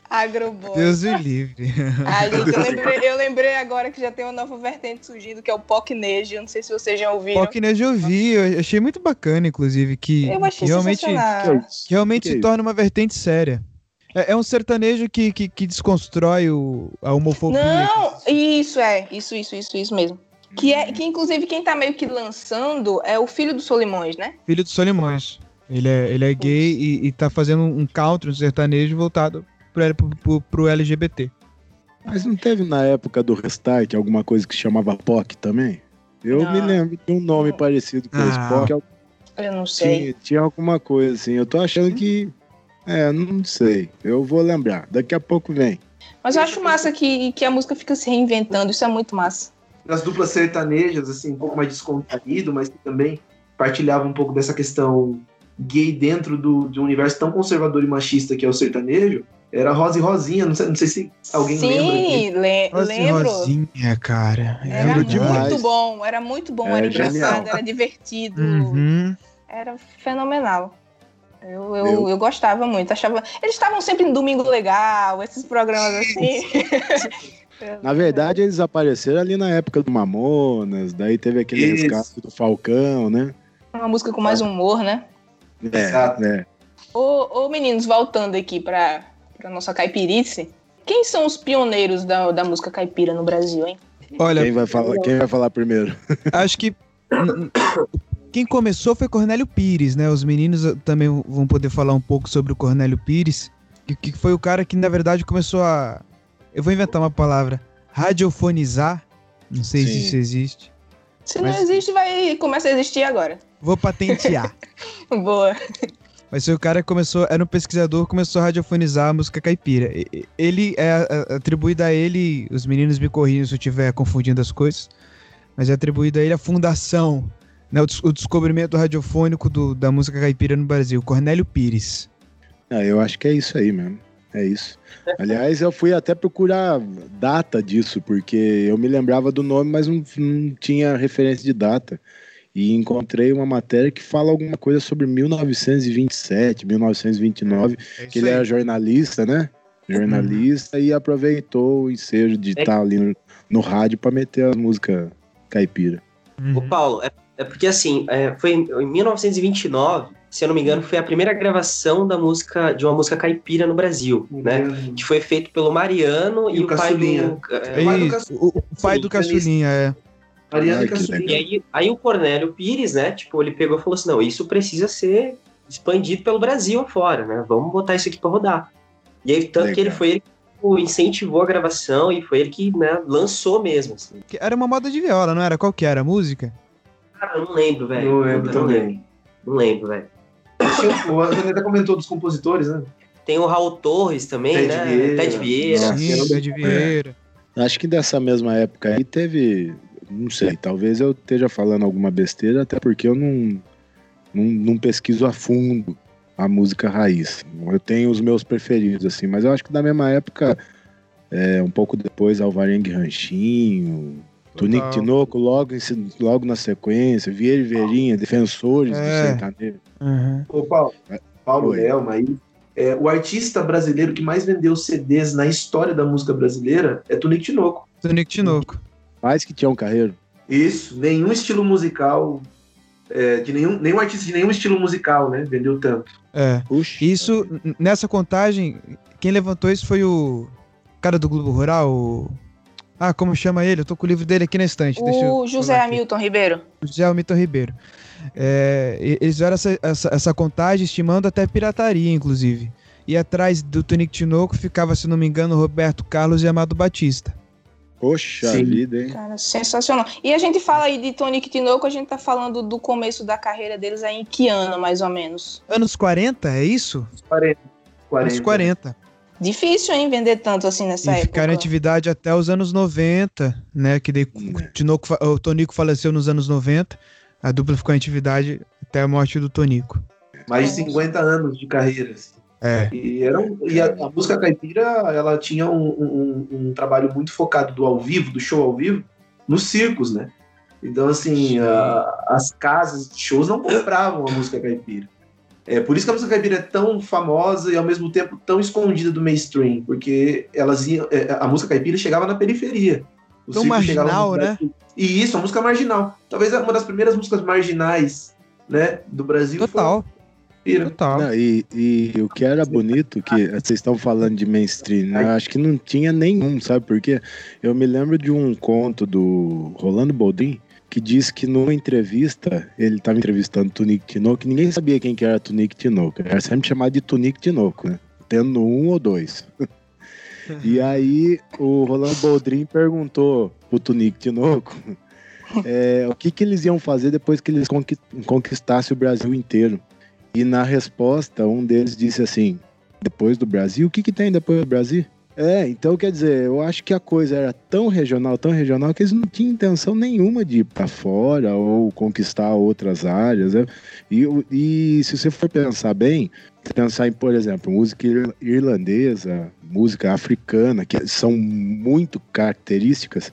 Agroboy. Deus o livre. Ai, gente, eu lembrei, eu lembrei agora que já tem uma nova vertente surgindo, que é o Pocnejo. Eu não sei se vocês já ouviram. Pockness eu vi, eu achei muito bacana, inclusive, que, Eu achei que realmente, que realmente Que se torna uma vertente séria. É, é um sertanejo que, que, que desconstrói o, a homofobia. Não, isso é, isso, isso, isso, isso mesmo. Que, é, que inclusive quem tá meio que lançando é o filho do Solimões, né? Filho do Solimões. Ele é, ele é gay e, e tá fazendo um country, um sertanejo voltado pro, pro, pro, LGBT. Mas não teve na época do Restart alguma coisa que chamava POC também? Eu Não. me lembro de um nome parecido com esse Ah. POC. Eu não sei. Tinha, tinha alguma coisa assim. Eu tô achando que. É, não sei. Eu vou lembrar. Daqui a pouco vem. Mas eu acho massa que, que a música fica se reinventando, isso é muito massa. As duplas sertanejas, assim, um pouco mais descontraído, mas que também partilhava um pouco dessa questão gay dentro do, de um universo tão conservador e machista que é o sertanejo. Era Rosa e Rosinha, não sei, não sei se alguém lembra. aqui. Sim, le Rosa e lembro. Rosinha, cara. Era Lembro muito demais. bom, era muito bom, É era genial. engraçado, era divertido, Uhum. era fenomenal. Eu, eu, Eu- eu gostava muito, achava. Eles estavam sempre em Domingo Legal, esses programas assim. Na verdade, eles apareceram ali na época do Mamonas, daí teve aquele Isso. resgate do Falcão, né? Uma música com mais humor, né? Exato. É, é. Ô, ô meninos, voltando aqui pra, pra nossa caipirice, quem são os pioneiros da, da música caipira no Brasil, hein? Olha, Quem vai falar, quem vai falar primeiro? acho que quem começou foi Cornélio Pires, né? Os meninos também vão poder falar um pouco sobre o Cornélio Pires, que, que foi o cara que, na verdade, começou a. Eu vou inventar uma palavra. Radiofonizar. Não sei se Sim. isso existe. Se Mas- não existe, vai começa a existir agora. Vou patentear. Boa. Mas foi o cara começou, era um pesquisador, começou a radiofonizar a música caipira. Ele é atribuído a ele, os meninos me corrigem se eu estiver confundindo as coisas, mas é atribuído a ele a fundação, né, o, descobrimento radiofônico do, da música caipira no Brasil, Cornélio Pires. Ah, eu acho que é isso aí mesmo. É isso. Aliás, eu fui até procurar data disso, porque eu me lembrava do nome, mas não, não tinha referência de data e encontrei uma matéria que fala alguma coisa sobre 1927, 1929, é que ele era jornalista, né? Jornalista uhum. e aproveitou o ensejo de estar é... tá ali no, no rádio para meter a música caipira. Uhum. O Paulo, é, é porque assim, é, foi em 1929, se eu não me engano, foi a primeira gravação da música de uma música caipira no Brasil, uhum. né? Que foi feito pelo Mariano e, e o, pai do, é, o, o pai do Caçulinha, é. Mariana E aí, aí o Cornélio Pires, né, tipo, ele pegou e falou assim, não, isso precisa ser expandido pelo Brasil afora, né, vamos botar isso aqui para rodar. E aí, tanto legal. que ele foi ele que tipo, incentivou a gravação e foi ele que, né, lançou mesmo, assim. Era uma moda de viola, não era? Qual que era a música? Cara, eu não lembro, velho. Não lembro não também. Lembro. Não lembro, velho. O Antônio até comentou dos compositores, né? Tem o Raul Torres também, Ted né? Vieira. Ted Vieira. Sim, Ted Vieira. Acho que dessa mesma época aí teve não sei, talvez eu esteja falando alguma besteira, até porque eu não, não, não, pesquiso a fundo a música raiz. Eu tenho os meus preferidos, assim, mas eu acho que da mesma época, é, um pouco depois, Alvarengue Ranchinho, Tunique Tinoco, logo, logo na sequência, Vieira e Veirinha, Defensores é. do Sertanejo. Uhum. Ô, Paulo, é, Paulo Lelma aí. É, o artista brasileiro que mais vendeu CDs na história da música brasileira é Tunique Tinoco. Tunique Tinoco. Mais que Tião Carreiro. Isso, nenhum estilo musical, é, de nenhum, nenhum artista de nenhum estilo musical, né? Vendeu tanto. É. Puxa. Isso, nessa contagem, quem levantou isso foi o cara do Globo Rural, o... Ah, como chama ele? Eu tô com o livro dele aqui na estante. O José Hamilton Ribeiro. José Hamilton Ribeiro. É, eles fizeram essa, essa, essa, contagem estimando até pirataria, inclusive. E atrás do Tonico Tinoco ficava, se não me engano, Roberto Carlos e Amado Batista. Poxa Sim. vida, hein? Cara, sensacional. E a gente fala aí de Tonic Tinoco, a gente tá falando do começo da carreira deles aí em que ano, mais ou menos? Anos 40, é isso? 40. 40. Anos 40. Difícil, hein, vender tanto assim nessa e época. ficar em atividade até os anos 90, né? Que daí. Tinoco, o Tonico faleceu nos anos 90. A dupla ficou em atividade até a morte do Tonico. Mais de 50 anos de carreira. Assim. É. E, era um, e a, a, música caipira, ela tinha um, um, um, trabalho muito focado do ao vivo, do show ao vivo, nos circos, né? Então, assim, a, as casas de shows não compravam a música caipira. É por isso que a música caipira é tão famosa e ao mesmo tempo tão escondida do mainstream, porque elas iam, é, a música caipira chegava na periferia. O tão marginal, né? E isso, a música marginal. Talvez uma das primeiras músicas marginais, né, do Brasil. Total. Foi, Total. Não, e, e o que era bonito, que vocês estão falando de mainstream, né? acho que não tinha nenhum, sabe por quê? Eu me lembro de um conto do Rolando Boldrin, que disse que numa entrevista, ele estava entrevistando Tunique Tinoco, ninguém sabia quem que era Tunique Tinoco, era sempre chamado de Tunique Tinoco, né? Tendo um ou dois. e aí o Rolando Boldrin perguntou pro Tunique Tinoco é, o que, que eles iam fazer depois que eles conquistassem o Brasil inteiro. E na resposta, um deles disse assim: depois do Brasil, o que, que tem depois do Brasil? É, então quer dizer, eu acho que a coisa era tão regional, tão regional, que eles não tinham intenção nenhuma de ir para fora ou conquistar outras áreas. Né? E, e se você for pensar bem, pensar em, por exemplo, música irlandesa, música africana, que são muito características,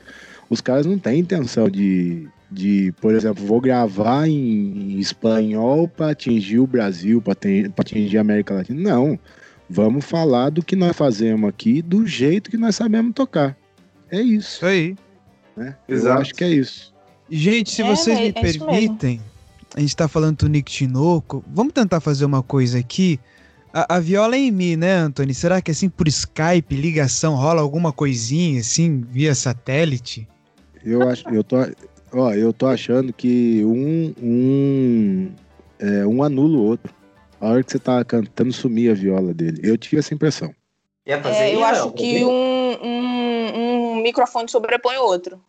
os caras não têm intenção de de, por exemplo, vou gravar em, espanhol para atingir o Brasil, para atingir a América Latina. Não. Vamos falar do que nós fazemos aqui do jeito que nós sabemos tocar. É isso. Isso aí. Né? Eu acho que é isso. Gente, se é, vocês me é permitem, a gente tá falando do Nick Tinoco, vamos tentar fazer uma coisa aqui. A, a, viola é em mim, né, Anthony? Será que assim por Skype, ligação, rola alguma coisinha assim, via satélite? Eu acho, eu tô, Ó, eu tô achando que um, um, é, um anula o outro. A hora que você tá cantando, sumir a viola dele. Eu tive essa impressão. É, eu acho que um, um, um, microfone sobrepõe o outro.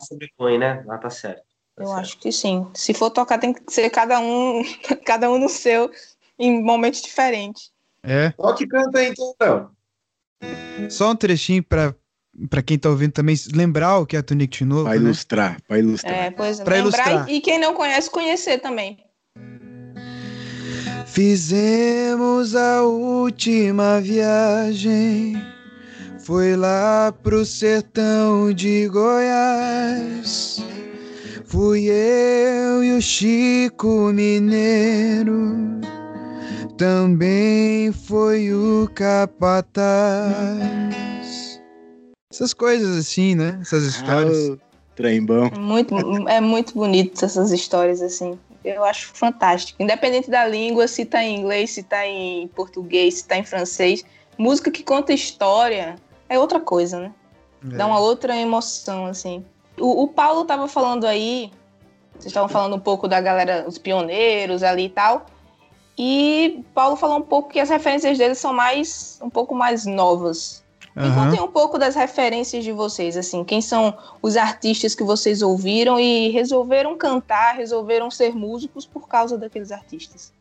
Sobrepõe, né? Ah, tá certo. Tá eu certo. acho que sim. Se for tocar, tem que ser cada um, cada um no seu. em momentos diferentes. É. Ó que canta aí, então, Léo. Só um trechinho pra, pra quem tá ouvindo também lembrar o que é Tunic de novo. Pra né? ilustrar, pra ilustrar. É, pois é, Pra lembrar ilustrar. e, e quem não conhece, conhecer também. Fizemos a última viagem. Foi lá pro sertão de Goiás. Fui eu e o Chico Mineiro. Também foi o Capataz. Essas coisas assim, né? Essas histórias. Ah, trembão. Muito, é muito bonito essas histórias, assim. Eu acho fantástico. Independente da língua, se tá em inglês, se tá em português, se tá em francês. Música que conta história é outra coisa, né? É. Dá uma outra emoção, assim. O, o Paulo tava falando aí, vocês estavam falando um pouco da galera, os pioneiros ali e tal. E Paulo falou um pouco que as referências dele são mais, um pouco mais novas. Me Aham. contem um pouco das referências de vocês, assim, quem são os artistas que vocês ouviram e resolveram cantar, resolveram ser músicos por causa daqueles artistas.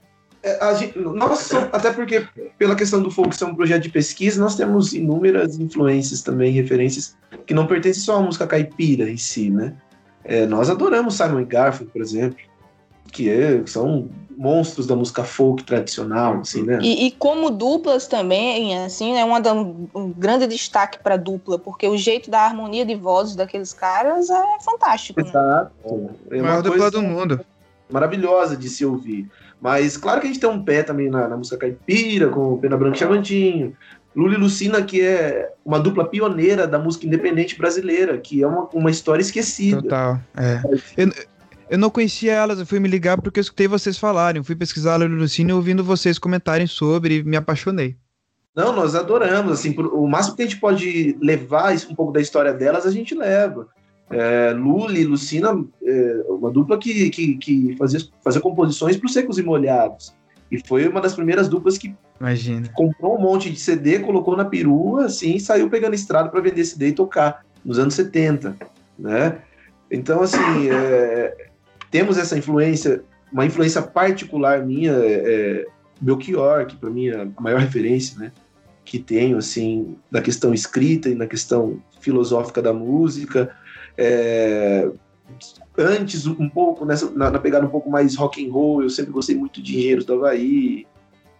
É, a gente- nós somos- até porque, pela questão do folk ser um projeto de pesquisa, nós temos inúmeras influências também, referências, que não pertencem só à música caipira em si, né? É, nós adoramos Simon Garfunkel, por exemplo, que é- são monstros da música folk tradicional, assim, né? E, e como duplas também, assim, é uma da- um grande destaque para dupla, porque o jeito da harmonia de vozes daqueles caras é fantástico, né? Exato. É Maior uma dupla coisa do mundo. maravilhosa de se ouvir. Mas claro que a gente tem um pé também na, na música caipira, com o Pena Branca e Chavantinho. Lula e Lucina, que é uma dupla pioneira da música independente brasileira, que é uma, uma história esquecida. Total. É. Eu, eu não conhecia elas, eu fui me ligar porque eu escutei vocês falarem. Fui pesquisar a Lucine ouvindo vocês comentarem sobre e me apaixonei. Não, nós adoramos, assim, por- o máximo que a gente pode levar um pouco da história delas, a gente leva. É, Lula e Lucina, é, uma dupla que, que, que fazia, fazia composições para os Secos e Molhados. E foi uma das primeiras duplas que Imagina. comprou um monte de CD, colocou na perua, assim, e saiu pegando estrada para vender CD e tocar, nos anos 70, né? Então, assim, é, temos essa influência, uma influência particular minha, é, Belchior, que para mim é a maior referência, né? Que tenho, assim, na questão escrita e na questão filosófica da música. É, antes, um pouco, nessa, na, na pegada um pouco mais rock and roll, eu sempre gostei muito de Engenheiros do Havaí,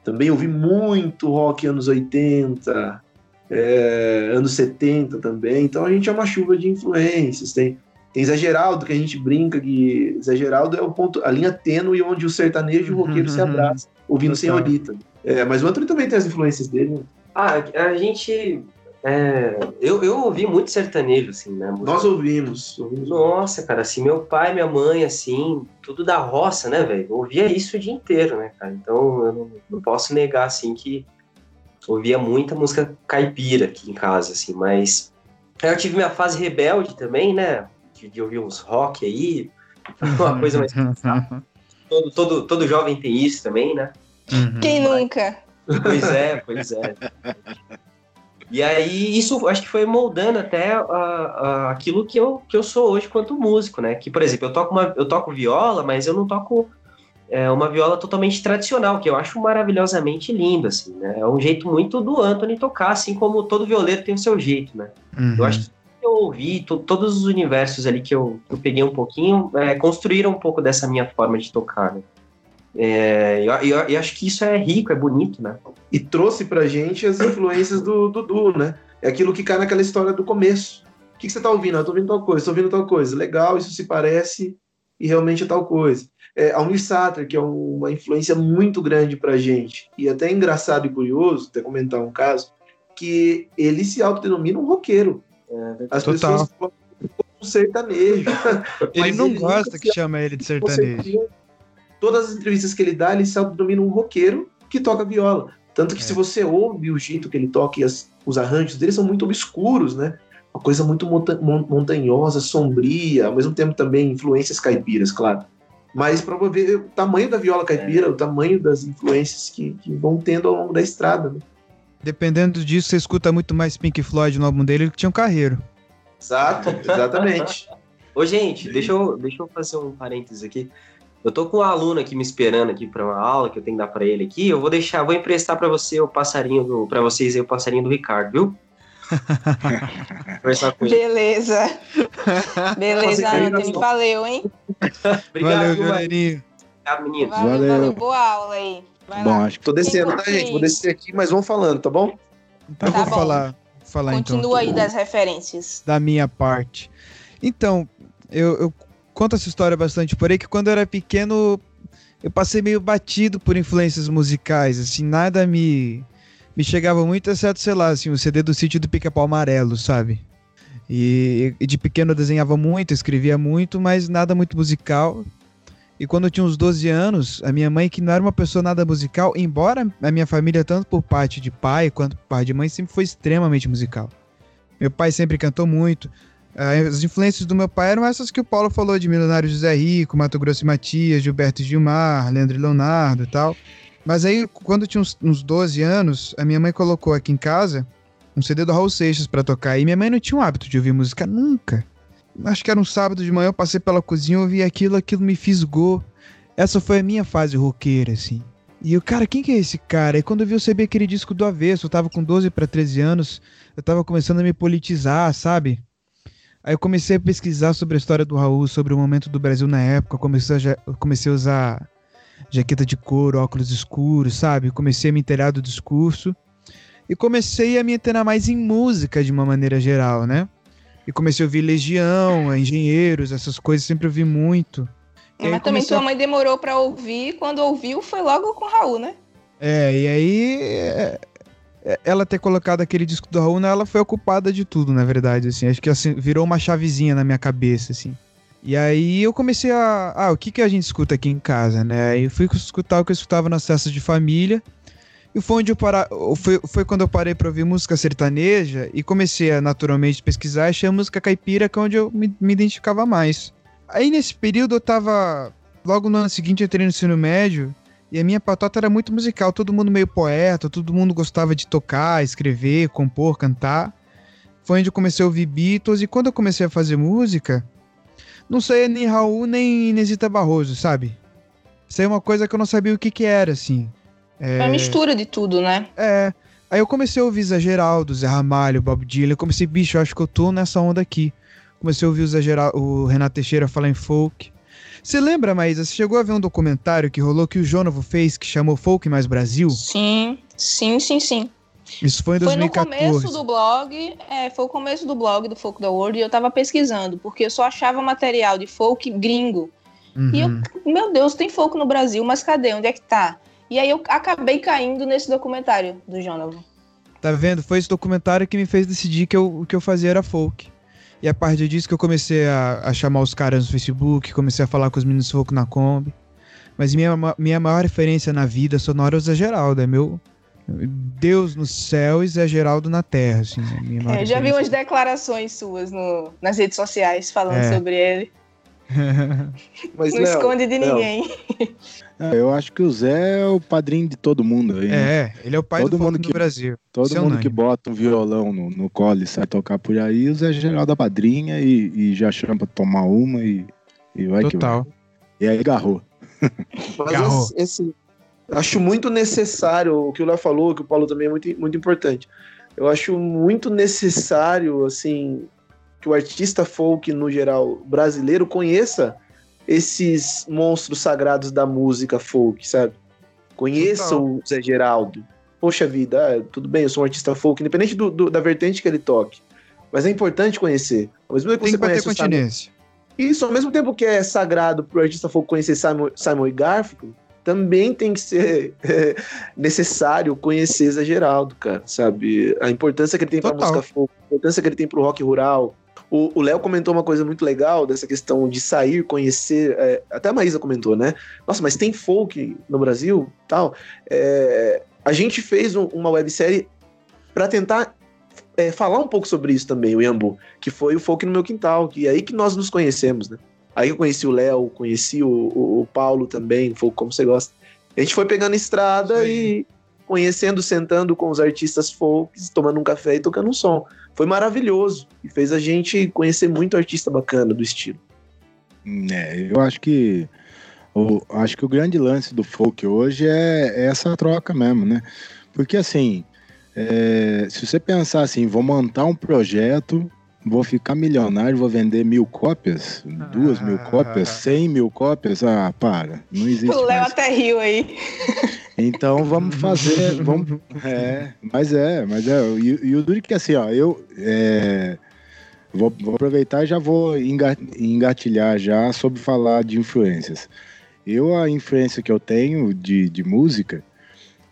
também ouvi muito rock anos 80, é, anos 70 também. Então a gente é uma chuva de influências. Tem, tem Zé Geraldo, que a gente brinca que Zé Geraldo é o ponto, a linha tênue onde o sertanejo e o roqueiro se abraçam, ouvindo Total. Senhorita. É, mas o Antônio também tem as influências dele. né? Ah, a gente. é, eu, eu ouvi muito sertanejo, assim, né? música- Nós ouvimos. ouvimos Nossa, cara, assim, meu pai, minha mãe, assim, tudo da roça, né, velho? Eu Ouvia isso o dia inteiro, né, cara? Então eu não, não posso negar, assim, que ouvia muita música caipira aqui em casa, assim, mas. Aí eu tive minha fase rebelde também, né? De, de ouvir uns rock aí, uma coisa mais. Todo, todo, todo jovem tem isso também, né? Uhum. Quem nunca? Pois é, pois é. E aí, isso acho que foi moldando até a- a- aquilo que eu, que eu sou hoje quanto músico, né? Que, por exemplo, eu toco, uma, eu toco viola, mas eu não toco é, uma viola totalmente tradicional, que eu acho maravilhosamente lindo, assim, né? É um jeito muito do Anthony tocar, assim como todo violeiro tem o seu jeito, né? Uhum. Eu acho que eu ouvi, to- todos os universos ali que eu, eu peguei um pouquinho, é, construíram um pouco dessa minha forma de tocar, né? É, eu, eu, eu acho que isso é rico, é bonito, né? e trouxe pra gente as influências do Dudu, né? É aquilo que cai naquela história do começo. O que, que você tá ouvindo? Ah, Eu tô ouvindo tal coisa, tô ouvindo tal coisa. Legal, isso se parece e realmente é tal coisa. É, Almir Sater, que é um- uma influência muito grande pra gente, e até engraçado e curioso, até comentar um caso, que ele se autodenomina um roqueiro. As Total. pessoas falam um sertanejo. Ele não ele gosta que chama ele de sertanejo. Todas as entrevistas que ele dá, ele se autodenomina um roqueiro que toca viola. Tanto que É. se você ouve o jeito que ele toca e as- os arranjos dele são muito obscuros, né? Uma coisa muito monta- mon- montanhosa, sombria, ao mesmo tempo também influências caipiras, claro. Mas para ver o tamanho da viola caipira, o tamanho das influências que, que vão tendo ao longo da estrada. Né? Dependendo disso, você escuta muito mais Pink Floyd no álbum dele que tinha um carreiro. Exato, exatamente. Ô, gente, deixa eu, deixa eu fazer um parênteses aqui. Eu tô com um aluno aqui me esperando aqui para uma aula que eu tenho que dar para ele aqui. Eu vou deixar, vou emprestar para você o passarinho do, para vocês aí o passarinho do Ricardo, viu? Conversar com ele. Beleza. Beleza, Anthony. Valeu, hein? Obrigado, Valeu, galerinha. Obrigado, menino. Valeu, valeu, valeu. Boa aula aí. Vai bom, lá. acho que tô descendo, tá, gente? Vou descer aqui, mas vamos falando, tá bom? Então tá vou bom. falar, falar Continua então. aí das referências. Da minha parte. Então, eu, eu conto essa história bastante por aí, que quando eu era pequeno, eu passei meio batido por influências musicais, assim, nada me me chegava muito, exceto, sei lá, assim, o CD do sítio do Pica-Pau Amarelo, sabe? E, e, de pequeno eu desenhava muito, escrevia muito, mas nada muito musical. E quando eu tinha uns 12 anos, a minha mãe, que não era uma pessoa nada musical, embora a minha família, tanto por parte de pai quanto por parte de mãe, sempre foi extremamente musical. Meu pai sempre cantou muito. As influências do meu pai eram essas que o Paulo falou, de Milionário José Rico, Mato Grosso e Matias, Gilberto Gilmar, Leandro e Leonardo e tal. Mas aí, quando eu tinha uns, uns 12 anos, a minha mãe colocou aqui em casa um CD do Raul Seixas para tocar. E minha mãe não tinha o hábito de ouvir música nunca. Acho que era um sábado de manhã, eu passei pela cozinha, ouvi aquilo, aquilo me fisgou. Essa foi a minha fase roqueira, assim. E eu, cara, quem que é esse cara? E quando eu vi, eu sabia aquele disco do avesso, eu tava com 12 para 13 anos, eu tava começando a me politizar, sabe? Aí eu comecei a pesquisar sobre a história do Raul, sobre o momento do Brasil na época, comecei a, comecei a usar jaqueta de couro, óculos escuros, sabe? Comecei a me inteirar do discurso e comecei a me inteirar mais em música de uma maneira geral, né? E comecei a ouvir Legião, Engenheiros, essas coisas, sempre ouvi muito. É, mas também tua mãe demorou para ouvir, quando ouviu foi logo com o Raul, né? É, e aí é, é, ela ter colocado aquele disco do Raul, né, ela foi ocupada de tudo, na verdade, assim. Acho que assim, virou uma chavezinha na minha cabeça, assim. E aí eu comecei a. Ah, o que, que a gente escuta aqui em casa, né? Aí eu fui escutar o que eu escutava nas festas de família. E foi onde eu parar. Foi, foi quando eu parei pra ouvir música sertaneja e comecei a naturalmente pesquisar. Achei a música caipira, que é onde eu me, me identificava mais. Aí nesse período eu tava. Logo no ano seguinte eu entrei no ensino médio. E a minha patota era muito musical, todo mundo meio poeta, todo mundo gostava de tocar, escrever, compor, cantar. Foi onde eu comecei a ouvir Beatles, e quando eu comecei a fazer música, não saía nem Raul nem Inesita Barroso, sabe? Isso é uma coisa que eu não sabia o que que era, assim. É uma mistura de tudo, né? É. Aí eu comecei a ouvir Zé Geraldo, Zé Ramalho, Bob Dylan. Eu comecei, bicho, eu acho que eu tô nessa onda aqui. Comecei a ouvir o, Zé Geraldo, o Renato Teixeira falar em folk. Você lembra, Maísa, você chegou a ver um documentário que rolou que o Jonovo fez, que chamou Folk Mais Brasil? Sim, sim, sim, sim. Isso foi em 2014. Foi no começo do blog, é, foi o começo do blog do Folk da World e eu tava pesquisando, porque eu só achava material de folk gringo. Uhum. E eu, uhum. meu Deus, tem folk no Brasil, mas cadê? Onde é que tá? E aí eu acabei caindo nesse documentário do Jonathan. Tá vendo? Foi esse documentário que me fez decidir que eu, o que eu fazia era folk. E a partir disso que eu comecei a, a chamar os caras no Facebook, comecei a falar com os meninos folk na Kombi. Mas minha, minha maior referência na vida sonora é o Zé Geraldo, é meu, Deus no céu e Zé Geraldo na terra. Assim, é, já vi umas declarações suas no, nas redes sociais falando é. sobre ele. Mas, não esconde de ninguém. É, eu acho que o Zé é o padrinho de todo mundo aí. Né? É, ele é o pai todo do mundo que, Brasil. Todo Seu mundo que bota um violão no, no colo e sai tocar por aí, o Zé Geraldo é padrinha e, e já chama pra tomar uma e, e vai Total. que vai. E aí garrou. Mas garrou. Esse, esse, Acho muito necessário, o que o Léo falou, que o Paulo também é muito, muito importante. Eu acho muito necessário, assim, que o artista folk, no geral, brasileiro, conheça esses monstros sagrados da música folk, sabe? Conheça Total. o Zé Geraldo. Poxa vida, é, tudo bem, eu sou um artista folk, independente do, do, da vertente que ele toque. Mas é importante conhecer. Ao mesmo tempo que Tem você que conhece continência. Simon... Isso, ao mesmo tempo que é sagrado pro artista folk conhecer Simon, Simon e Garfunkel, também tem que ser é, necessário conhecer Zé Geraldo, cara, sabe? A importância que ele tem para música folk, a importância que ele tem para o rock rural. O Léo comentou uma coisa muito legal dessa questão de sair, conhecer. É, até a Maísa comentou, né? Nossa, mas tem folk no Brasil, tal. É, a gente fez um, uma websérie para tentar é, falar um pouco sobre isso também, o Iambu, que foi o folk no meu quintal, que é aí que nós nos conhecemos, né? Aí eu conheci o Léo, conheci o, o, o, Paulo também, foi como você gosta. A gente foi pegando estrada Sim. e conhecendo, sentando com os artistas folks, tomando um café e tocando um som. Foi maravilhoso e fez a gente conhecer muito artista bacana do estilo. É, eu acho que o, acho que o grande lance do folk hoje é, é essa troca mesmo, né? Porque assim, é, se você pensar assim, vou montar um projeto, vou ficar milionário, vou vender mil cópias, duas mil cópias, cem mil cópias, ah, para, não existe O Léo mais. até riu aí. Então vamos fazer, vamos, é, mas é, mas é, e, e o duro que assim, ó, eu é, vou, vou aproveitar e já vou enga- engatilhar já sobre falar de influências. Eu, a influência que eu tenho de, de música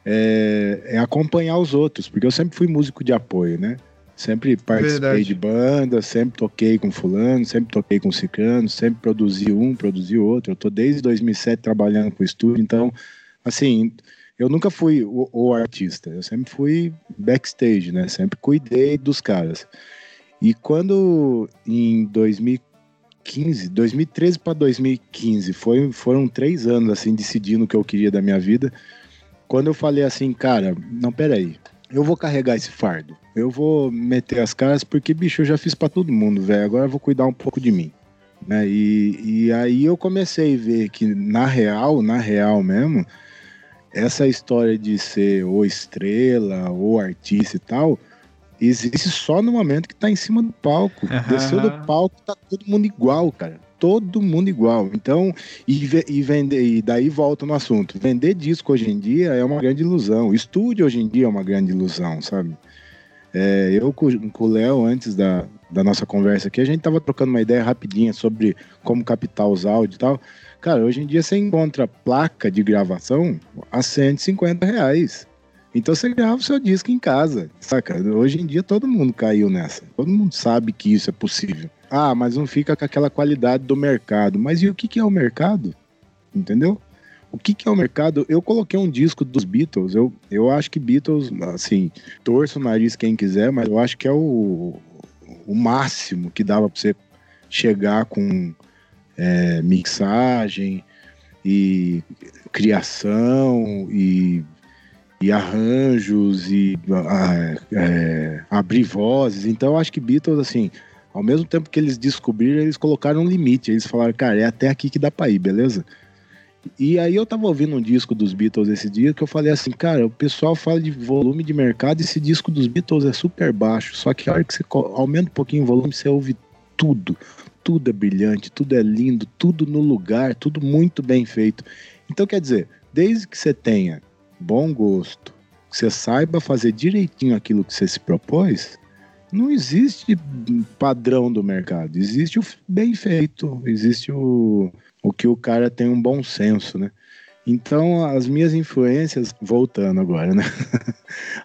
é, é acompanhar os outros, porque eu sempre fui músico de apoio, né? Sempre participei Verdade. de banda, sempre toquei com fulano, sempre toquei com ciclano, sempre produzi um, produzi outro. Eu tô desde 2007 trabalhando com estúdio, então, assim, eu nunca fui o, o artista, eu sempre fui backstage, né? Sempre cuidei dos caras. E quando em 2015, 2013 para 2015, foi, foram três anos assim decidindo o que eu queria da minha vida. Quando eu falei assim, cara, não, peraí, eu vou carregar esse fardo, eu vou meter as caras porque bicho eu já fiz para todo mundo, velho. Agora eu vou cuidar um pouco de mim. Né? E, e aí eu comecei a ver que na real, na real mesmo, essa história de ser ou estrela ou artista e tal, existe só no momento que tá em cima do palco. Aham. Desceu do palco, tá todo mundo igual, cara. Todo mundo igual. Então, e, e vender, e daí volta no assunto. Vender disco hoje em dia é uma grande ilusão. O estúdio hoje em dia é uma grande ilusão, sabe? É, eu com, com o Léo, antes da, da nossa conversa aqui, a gente tava trocando uma ideia rapidinha sobre como captar os áudios e tal. Cara, hoje em dia você encontra placa de gravação a 150 reais. Então você grava o seu disco em casa, saca? Hoje em dia todo mundo caiu nessa. Todo mundo sabe que isso é possível. Ah, mas não fica com aquela qualidade do mercado. Mas e o que, que é o mercado? Entendeu? O que, que é o mercado? Eu coloquei um disco dos Beatles. Eu, eu acho que Beatles, assim, torço o nariz quem quiser, mas eu acho que é o, o máximo que dava pra você chegar com é, mixagem e criação e, e arranjos e é, abrir vozes. Então acho que Beatles, assim, ao mesmo tempo que eles descobriram, eles colocaram um limite. Eles falaram, cara, é até aqui que dá pra ir, beleza? E aí eu tava ouvindo um disco dos Beatles esse dia que eu falei assim, cara, o pessoal fala de volume de mercado e esse disco dos Beatles é super baixo. Só que a hora que você aumenta um pouquinho o volume, você ouve tudo. Tudo é brilhante, tudo é lindo, tudo no lugar, tudo muito bem feito. Então quer dizer, desde que você tenha bom gosto, que você saiba fazer direitinho aquilo que você se propôs, não existe padrão do mercado. Existe o bem feito, existe o, o que o cara tem um bom senso, né? Então, as minhas influências, voltando agora, né?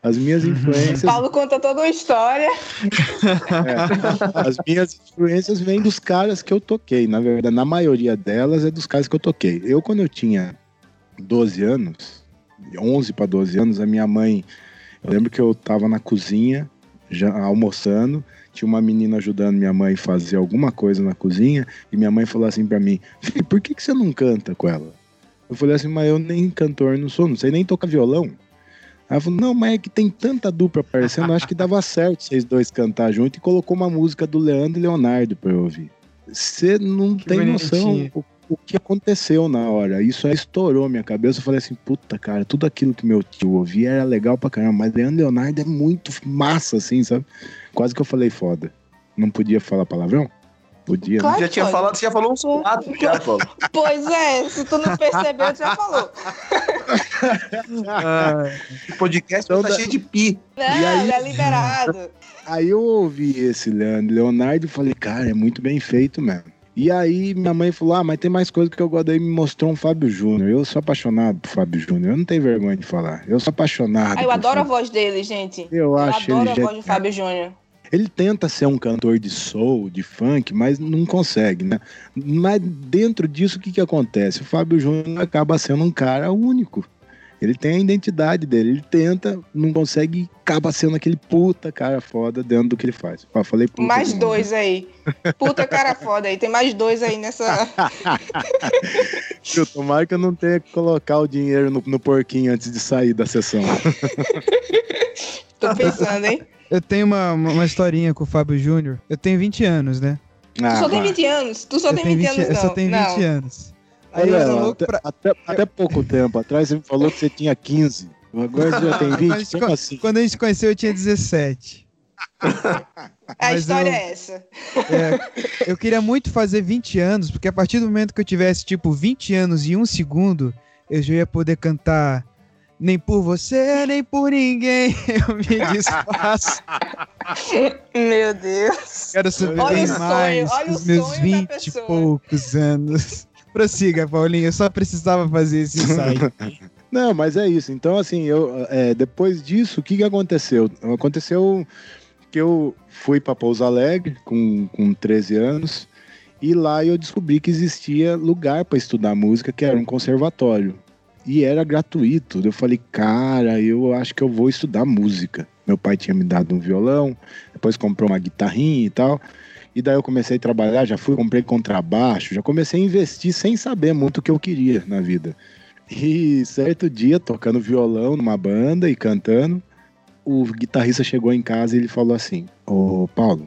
As minhas influências, Paulo conta toda uma história. é, as minhas influências vêm dos caras que eu toquei. Na verdade, na maioria delas é dos caras que eu toquei. Eu, quando eu tinha 12 anos, 11 para 12 anos, a minha mãe, eu lembro que eu tava na cozinha, já almoçando, tinha uma menina ajudando minha mãe a fazer alguma coisa na cozinha, e minha mãe falou assim para mim: Filho, por que, que você não canta com ela? Eu falei assim, mas eu nem cantor não sou, não sei nem tocar violão. Aí ela falou, não, mas é que tem tanta dupla aparecendo, acho que dava certo vocês dois cantar junto e colocou uma música do Leandro e Leonardo pra eu ouvir. Você não Que tem noção o, o que aconteceu na hora. Isso aí estourou minha cabeça. Eu falei assim, puta, cara, tudo aquilo que meu tio ouvia era legal pra caramba, mas Leandro e Leonardo é muito massa, assim, sabe? Quase que eu falei foda. Não podia falar palavrão? Podia, né? Claro. Já tinha pode. falado, você já falou uns quatro já, Paulo. Pois é, se tu não percebeu, tu já falou. Ah, O podcast Então tá dá- cheio de pi. Não, aí? é liberado. Aí eu ouvi esse Leandro Leonardo e falei, cara, é muito bem feito mesmo. E aí minha mãe falou, ah, mas tem mais coisa que eu gosto. Aí me mostrou um Fábio Júnior. Eu sou apaixonado por Fábio Júnior. Eu não tenho vergonha de falar. Eu sou apaixonado. Ah, eu adoro a Fábio. voz dele, gente. Eu Eu acho adoro ele a voz de Fábio Júnior. Ele tenta ser um cantor de soul, de funk, mas não consegue, né? Mas dentro disso, o que, que acontece? O Fábio Júnior acaba sendo um cara único. Ele tem a identidade dele, ele tenta, não consegue, e acaba sendo aquele puta cara foda dentro do que ele faz. Ó, falei puta Mais dois aí. Puta cara foda aí. Tem mais dois aí nessa. Eu tomara que eu não tenha que colocar o dinheiro no, no porquinho antes de sair da sessão. Tô pensando, hein? Eu tenho uma, uma historinha com o Fábio Júnior. Eu tenho 20 anos, né? Tu Ah, só tem vai. 20 anos. Tu só eu tem tenho 20 anos, eu não. só tenho 20 não. anos. Aí eu Olha, era louco até, pra... até, até pouco tempo atrás você me falou que você tinha 15. Agora você já tem Quando a 20? gente Como co- assim? Quando a gente se conheceu, eu tinha 17. A Mas história eu- é essa. É, eu queria muito fazer 20 anos, porque a partir do momento que eu tivesse, tipo, 20 anos e um segundo, eu já ia poder cantar Nem por você, nem por ninguém eu me desfaço. Meu Deus. Quero saber Olha o bem sonho, mais olha o dos meus 20 e poucos anos. Prossiga, Paulinho, eu só precisava fazer esse ensaio. Não, mas é isso. Então, assim, eu, é, depois disso, o que, que aconteceu? Aconteceu que eu fui para Pouso Alegre com, com 13 anos e lá eu descobri que existia lugar para estudar música, que era um conservatório. E era gratuito. Eu falei, cara, eu acho que eu vou estudar música. Meu pai tinha me dado um violão, depois comprou uma guitarrinha e tal. E daí eu comecei a trabalhar, já fui, comprei contrabaixo, já comecei a investir sem saber muito o que eu queria na vida. E certo dia, tocando violão numa banda e cantando, o guitarrista chegou em casa e ele falou assim: Ô Paulo,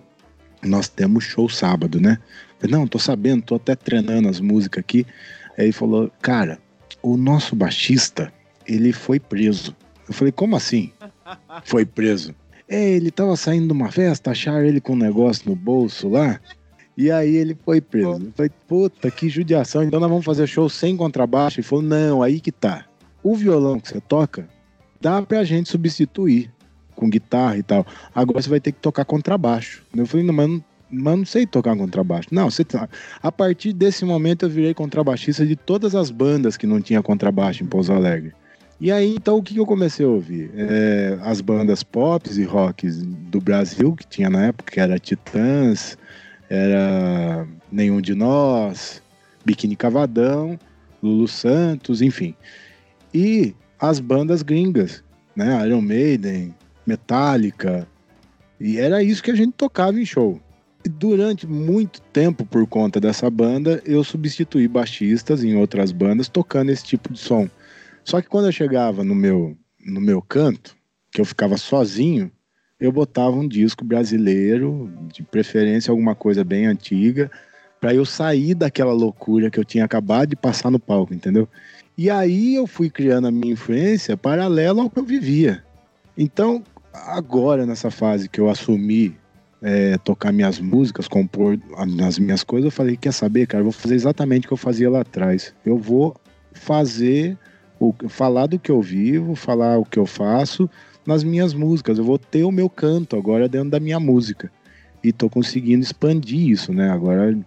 nós temos show sábado, né? Eu falei, não, tô sabendo, tô até treinando as músicas aqui. Aí ele falou: Cara, o nosso baixista, ele foi preso. Eu falei: Como assim? Foi preso. É, ele tava saindo de uma festa, acharam ele com um negócio no bolso lá. E aí ele foi preso. Eu falei, puta, que judiação. Então nós vamos fazer show sem contrabaixo. Ele falou, não, aí que tá. O violão que você toca, dá pra gente substituir com guitarra e tal. Agora você vai ter que tocar contrabaixo. Eu falei, não, mas, não- mas não sei tocar contrabaixo. Não, você tá. A partir desse momento eu virei contrabaixista de todas as bandas que não tinha contrabaixo em Pouso Alegre. E aí, então, o que eu comecei a ouvir? É, as bandas pop e rocks do Brasil, que tinha na época, que era Titãs, era Nenhum de Nós, Biquíni Cavadão, Lulu Santos, enfim. E as bandas gringas, né? Iron Maiden, Metallica. E era isso que a gente tocava em show. Durante muito tempo, por conta dessa banda, eu substituí baixistas em outras bandas tocando esse tipo de som. Só que quando eu chegava no meu, no meu canto, que eu ficava sozinho, eu botava um disco brasileiro, de preferência alguma coisa bem antiga, para eu sair daquela loucura que eu tinha acabado de passar no palco, entendeu? E aí eu fui criando a minha influência paralela ao que eu vivia. Então, agora nessa fase que eu assumi é, tocar minhas músicas, compor as minhas coisas, eu falei, quer saber, cara, eu vou fazer exatamente o que eu fazia lá atrás. Eu vou fazer, o, falar do que eu vivo, falar o que eu faço nas minhas músicas. Eu vou ter o meu canto agora dentro da minha música. E tô conseguindo expandir isso, né? Agora,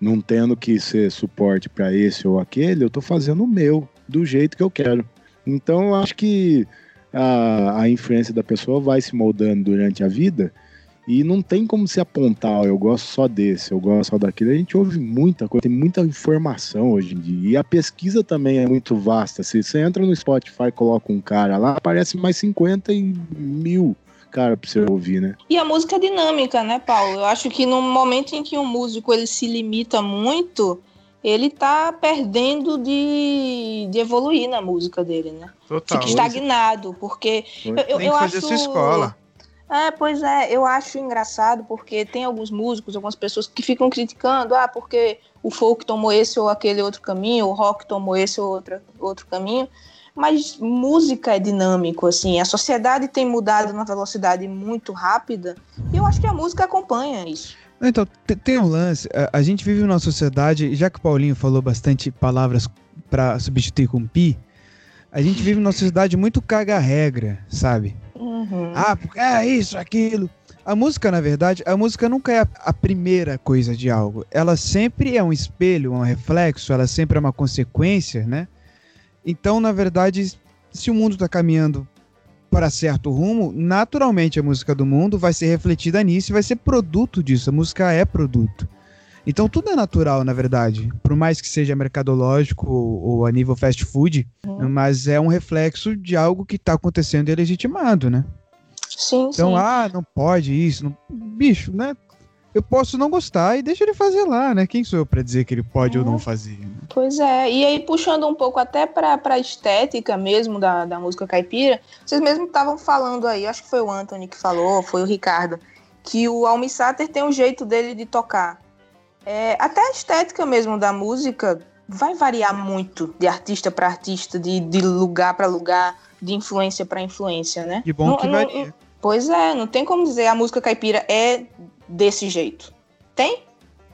não tendo que ser suporte para esse ou aquele, eu tô fazendo o meu, do jeito que eu quero. Então, eu acho que a, a influência da pessoa vai se moldando durante a vida e não tem como se apontar, ó, eu gosto só desse, eu gosto só daquele. A gente ouve muita coisa, tem muita informação hoje em dia. E a pesquisa também é muito vasta. Se você entra no Spotify e coloca um cara lá, aparece mais 50 e mil cara pra você ouvir, né? E a música é dinâmica, né, Paulo? Eu acho que no momento em que um músico ele se limita muito, ele tá perdendo de, de evoluir na música dele, né? Total. Fica estagnado, porque eu, eu, Tem eu que fazer acho... sua escola. É, pois é, eu acho engraçado porque tem alguns músicos, algumas pessoas que ficam criticando, ah, porque o folk tomou esse ou aquele outro caminho, o rock tomou esse ou outro, outro caminho. Mas música é dinâmico, assim, a sociedade tem mudado numa velocidade muito rápida e eu acho que a música acompanha isso. Então, te- tem um lance. A, gente vive numa sociedade, já que o Paulinho falou bastante palavras pra substituir com pi, a gente vive numa sociedade muito caga-regra, sabe? Uhum. Ah, é isso, aquilo. A música, na verdade, a música nunca é a, a primeira coisa de algo. Ela sempre é um espelho, um reflexo, ela sempre é uma consequência, né? Então, na verdade, se o mundo está caminhando para certo rumo, naturalmente a música do mundo vai ser refletida nisso e vai ser produto disso. A música é produto. Então tudo é natural, na verdade. Por mais que seja mercadológico ou, a nível fast food, mas é um reflexo de algo que está acontecendo e é legitimado, né? Sim, Então, sim. ah, não pode isso. Não... Bicho, né? Eu posso não gostar e deixa ele fazer lá, né? Quem sou eu pra dizer que ele pode ou não fazer? né? Pois é, e aí puxando um pouco até pra, pra estética mesmo da, da música caipira, vocês mesmo estavam falando aí, acho que foi o Anthony que falou, foi o Ricardo, que o Almi Sater tem um jeito dele de tocar. É, até a estética mesmo da música vai variar muito de artista para artista, de, de lugar para lugar, de influência para influência, né? Que bom Não- que não- varia. Pois é, não tem como dizer a música caipira é desse jeito. Tem?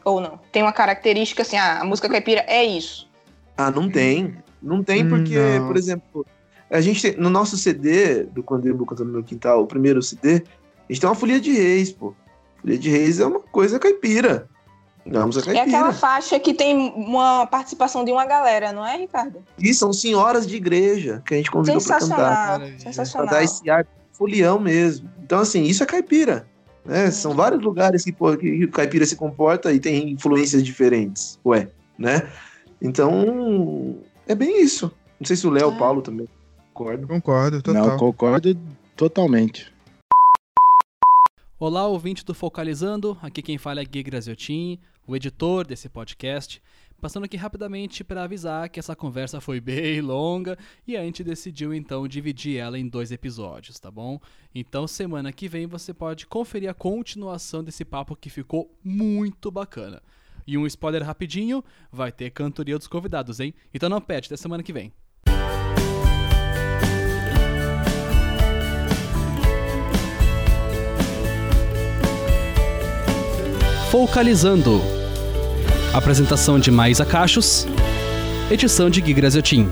Ou não? Tem uma característica assim, ah, a música caipira é isso. Ah, não tem. Não tem Hum, porque, não. por exemplo, a gente tem, no nosso CD do Quando eu cantando no meu quintal, o primeiro CD, a gente tem uma folia de reis, pô. Folia de reis é uma coisa caipira. É É aquela faixa que tem uma participação de uma galera, não é, Ricardo? E são senhoras de igreja que a gente convidou pra cantar. Sensacional. Pra dar esse ar folião mesmo. Então, assim, isso é caipira. Né? São vários lugares que, pô, que o caipira se comporta e tem influências diferentes. Ué, né? Então, é bem isso. Não sei se o Léo É. Paulo também concordo. Concordo, total. Não, concordo totalmente. Olá, ouvinte do Focalizando. Aqui quem fala é Gui Graziotin, o editor desse podcast. Passando aqui rapidamente para avisar que essa conversa foi bem longa e a gente decidiu então dividir ela em dois episódios, tá bom? Então semana que vem você pode conferir a continuação desse papo que ficou muito bacana. E um spoiler rapidinho, vai ter cantoria dos convidados, hein? Então não perde, até semana que vem. Focalizando. Apresentação de Maísa Cachos. Edição de Gui Graziotin.